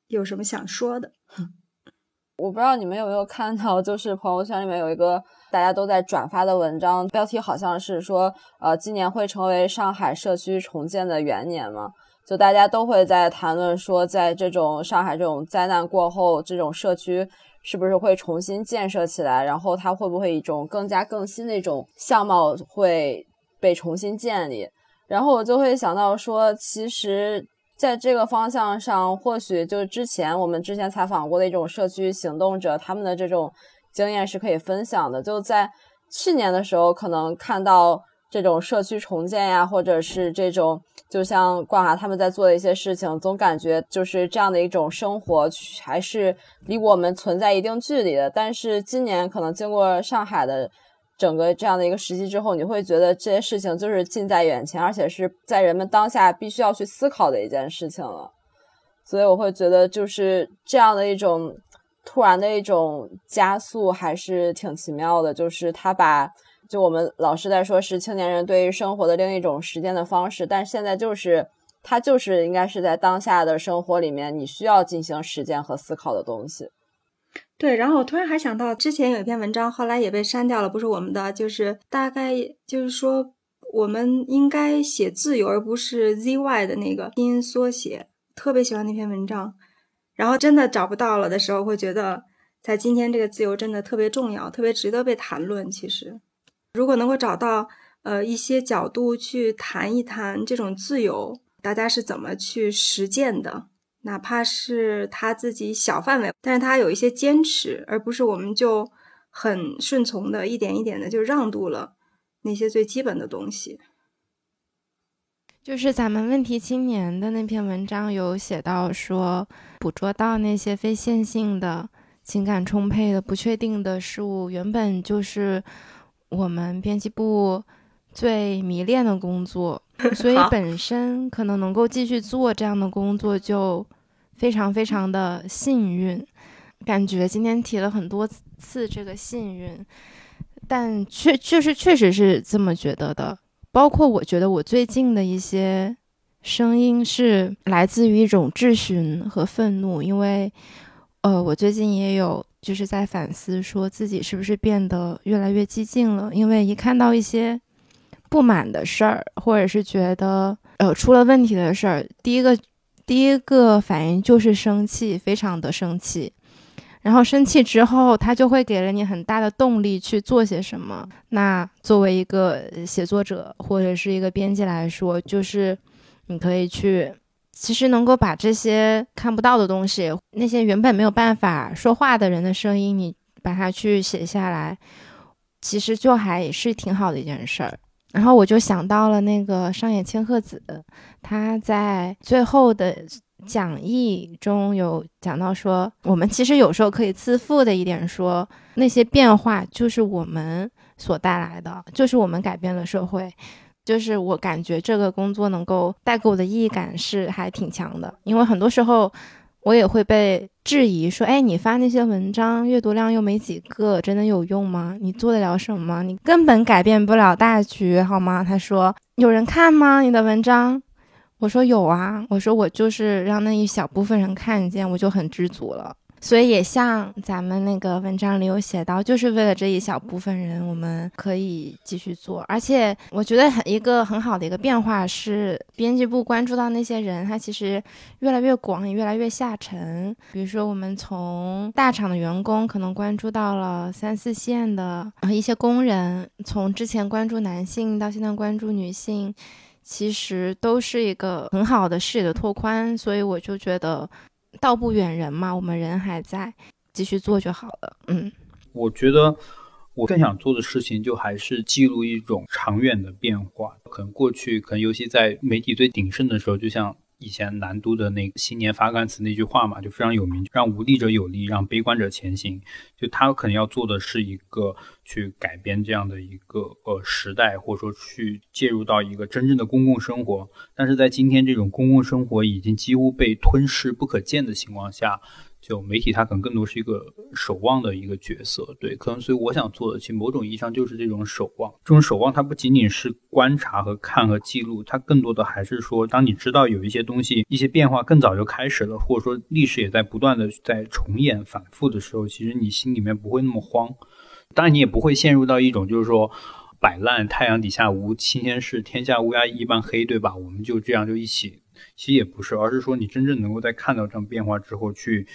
Speaker 5: 有什么想说的？
Speaker 1: 我不知道你们有没有看到，就是朋友圈里面有一个大家都在转发的文章，标题好像是说呃今年会成为上海社区重建的元年吗？就大家都会在谈论说，在这种上海这种灾难过后，这种社区是不是会重新建设起来？然后它会不会一种更加更新的一种相貌会被重新建立？然后我就会想到说，其实在这个方向上，或许就是之前我们之前采访过的一种社区行动者，他们的这种经验是可以分享的。就在去年的时候，可能看到。这种社区重建呀，或者是这种，就像冠华他们在做的一些事情，总感觉就是这样的一种生活，还是离我们存在一定距离的。但是今年可能经过上海的整个这样的一个时期之后，你会觉得这些事情就是近在眼前，而且是在人们当下必须要去思考的一件事情了。所以我会觉得，就是这样的一种突然的一种加速，还是挺奇妙的。就是他把。就我们老是在说，是青年人对于生活的另一种实践的方式，但现在就是它就是应该是在当下的生活里面，你需要进行实践和思考的东西。
Speaker 5: 对，然后我突然还想到，之前有一篇文章，后来也被删掉了，不是我们的，就是大概就是说，我们应该写自由，而不是 zy 的那个拼音缩写。特别喜欢那篇文章，然后真的找不到了的时候，会觉得在今天这个自由真的特别重要，特别值得被谈论。其实。如果能够找到呃一些角度去谈一谈这种自由，大家是怎么去实践的？哪怕是他自己小范围，但是他有一些坚持，而不是我们就很顺从的，一点一点的就让渡了那些最基本的东西。
Speaker 2: 就是咱们问题青年的那篇文章有写到说，捕捉到那些非线性的、情感充沛的、不确定的事物，原本就是我们编辑部最迷恋的工作，所以本身可能能够继续做这样的工作，就非常非常的幸运。感觉今天提了很多次这个幸运，但确确实确实是这么觉得的。包括我觉得我最近的一些声音是来自于一种质询和愤怒，因为，呃，我最近也有就是在反思，说自己是不是变得越来越激进了。因为一看到一些不满的事儿，或者是觉得呃出了问题的事儿，第一个第一个反应就是生气，非常的生气。然后生气之后，他就会给了你很大的动力去做些什么。那作为一个写作者或者是一个编辑来说，就是你可以去，其实能够把这些看不到的东西，那些原本没有办法说话的人的声音，你把它去写下来，其实就还是挺好的一件事儿。然后我就想到了那个上野千鹤子，他在最后的。讲义中有讲到说，我们其实有时候可以自负的一点说，那些变化就是我们所带来的，就是我们改变了社会。就是我感觉这个工作能够带给我的意义感是还挺强的，因为很多时候我也会被质疑说，哎，你发那些文章阅读量又没几个，真的有用吗？你做得了什么？你根本改变不了大局，好吗？他说，有人看吗？你的文章？我说有啊，我说我就是让那一小部分人看见，我就很知足了。所以也像咱们那个文章里有写到，就是为了这一小部分人，我们可以继续做。而且我觉得很一个很好的一个变化是，编辑部关注到那些人，他其实越来越广，也越来越下沉。比如说，我们从大厂的员工可能关注到了三四线的一些工人，从之前关注男性到现在关注女性。其实都是一个很好的视野的拓宽，所以我就觉得道不远人嘛，我们人还在，继续做就好了。嗯，
Speaker 3: 我觉得我更想做的事情就还是记录一种长远的变化。可能过去，可能尤其在媒体最鼎盛的时候，就像。以前南都的那个新年发刊词那句话嘛，就非常有名，让无力者有力，让悲观者前行。就他可能要做的是一个去改变这样的一个呃时代，或者说去介入到一个真正的公共生活。但是在今天这种公共生活已经几乎被吞噬不可见的情况下。就媒体，它可能更多是一个守望的一个角色，对，可能所以我想做的，其实某种意义上就是这种守望。这种守望，它不仅仅是观察和看和记录，它更多的还是说，当你知道有一些东西、一些变化更早就开始了，或者说历史也在不断的在重演、反复的时候，其实你心里面不会那么慌。当然，你也不会陷入到一种就是说摆烂，太阳底下无新鲜事，天下乌鸦一般黑，对吧？我们就这样就一起，其实也不是，而是说你真正能够在看到这种变化之后去。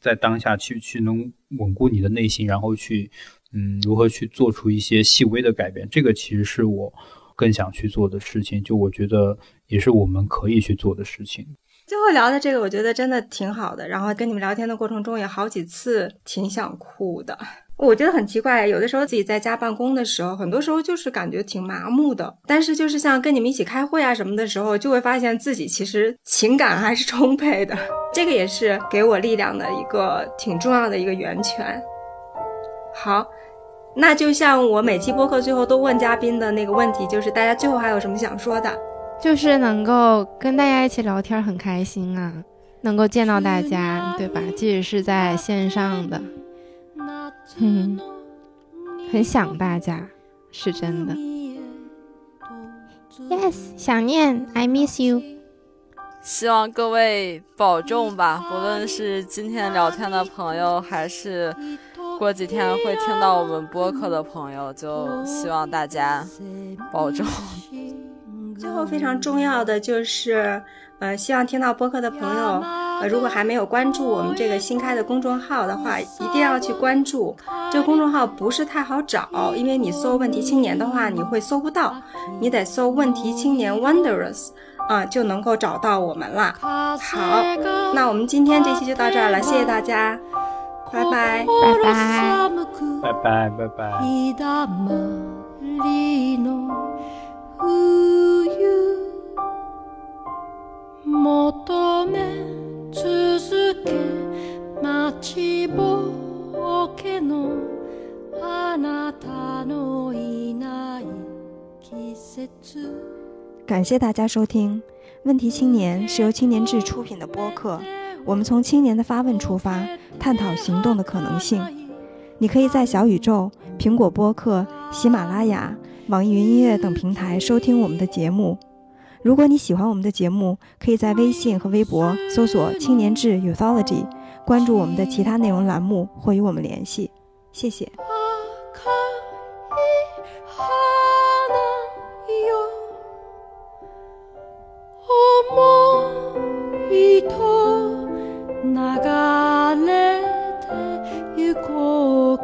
Speaker 3: 在当下去去能稳固你的内心，然后去嗯如何去做出一些细微的改变，这个其实是我更想去做的事情。就我觉得也是我们可以去做的事情。
Speaker 5: 最后聊的这个，我觉得真的挺好的。然后跟你们聊天的过程中，也好几次挺想哭的。我觉得很奇怪，有的时候自己在家办公的时候，很多时候就是感觉挺麻木的。但是就是像跟你们一起开会啊什么的时候，就会发现自己其实情感还是充沛的。这个也是给我力量的一个挺重要的一个源泉。好，那就像我每期播客最后都问嘉宾的那个问题，就是大家最后还有什么想说的？
Speaker 2: 就是能够跟大家一起聊天很开心啊，能够见到大家，对吧？即使是在线上的。嗯，很想大家，是真的。Yes，想念，I miss you。
Speaker 1: 希望各位保重吧，不论是今天聊天的朋友，还是过几天会听到我们播客的朋友，就希望大家保重。
Speaker 5: 最后非常重要的就是，呃，希望听到播客的朋友，呃，如果还没有关注我们这个新开的公众号的话，一定要去关注。这个公众号不是太好找，因为你搜“问题青年”的话，你会搜不到，你得搜“问题青年 Wonders” 啊，就能够找到我们啦。好，那我们今天这期就到这儿了，谢谢大家，拜拜，
Speaker 2: 拜拜，
Speaker 3: 拜拜，拜拜。
Speaker 7: who you
Speaker 8: 求め続け待ちぼけのあなたのいない季節
Speaker 5: 感谢大家收听《问题青年》，是由青年志出品的播客。我们从青年的发问出发，探讨行动的可能性。你可以在小宇宙、苹果播客、喜马拉雅、网易云音乐等平台收听我们的节目。 如果你喜欢我们的节目，可以在微信和微博搜索“青年志 Youthology”，关注我们的其他内容栏目或与我们联系。谢谢。
Speaker 8: 思いと流れてゆこう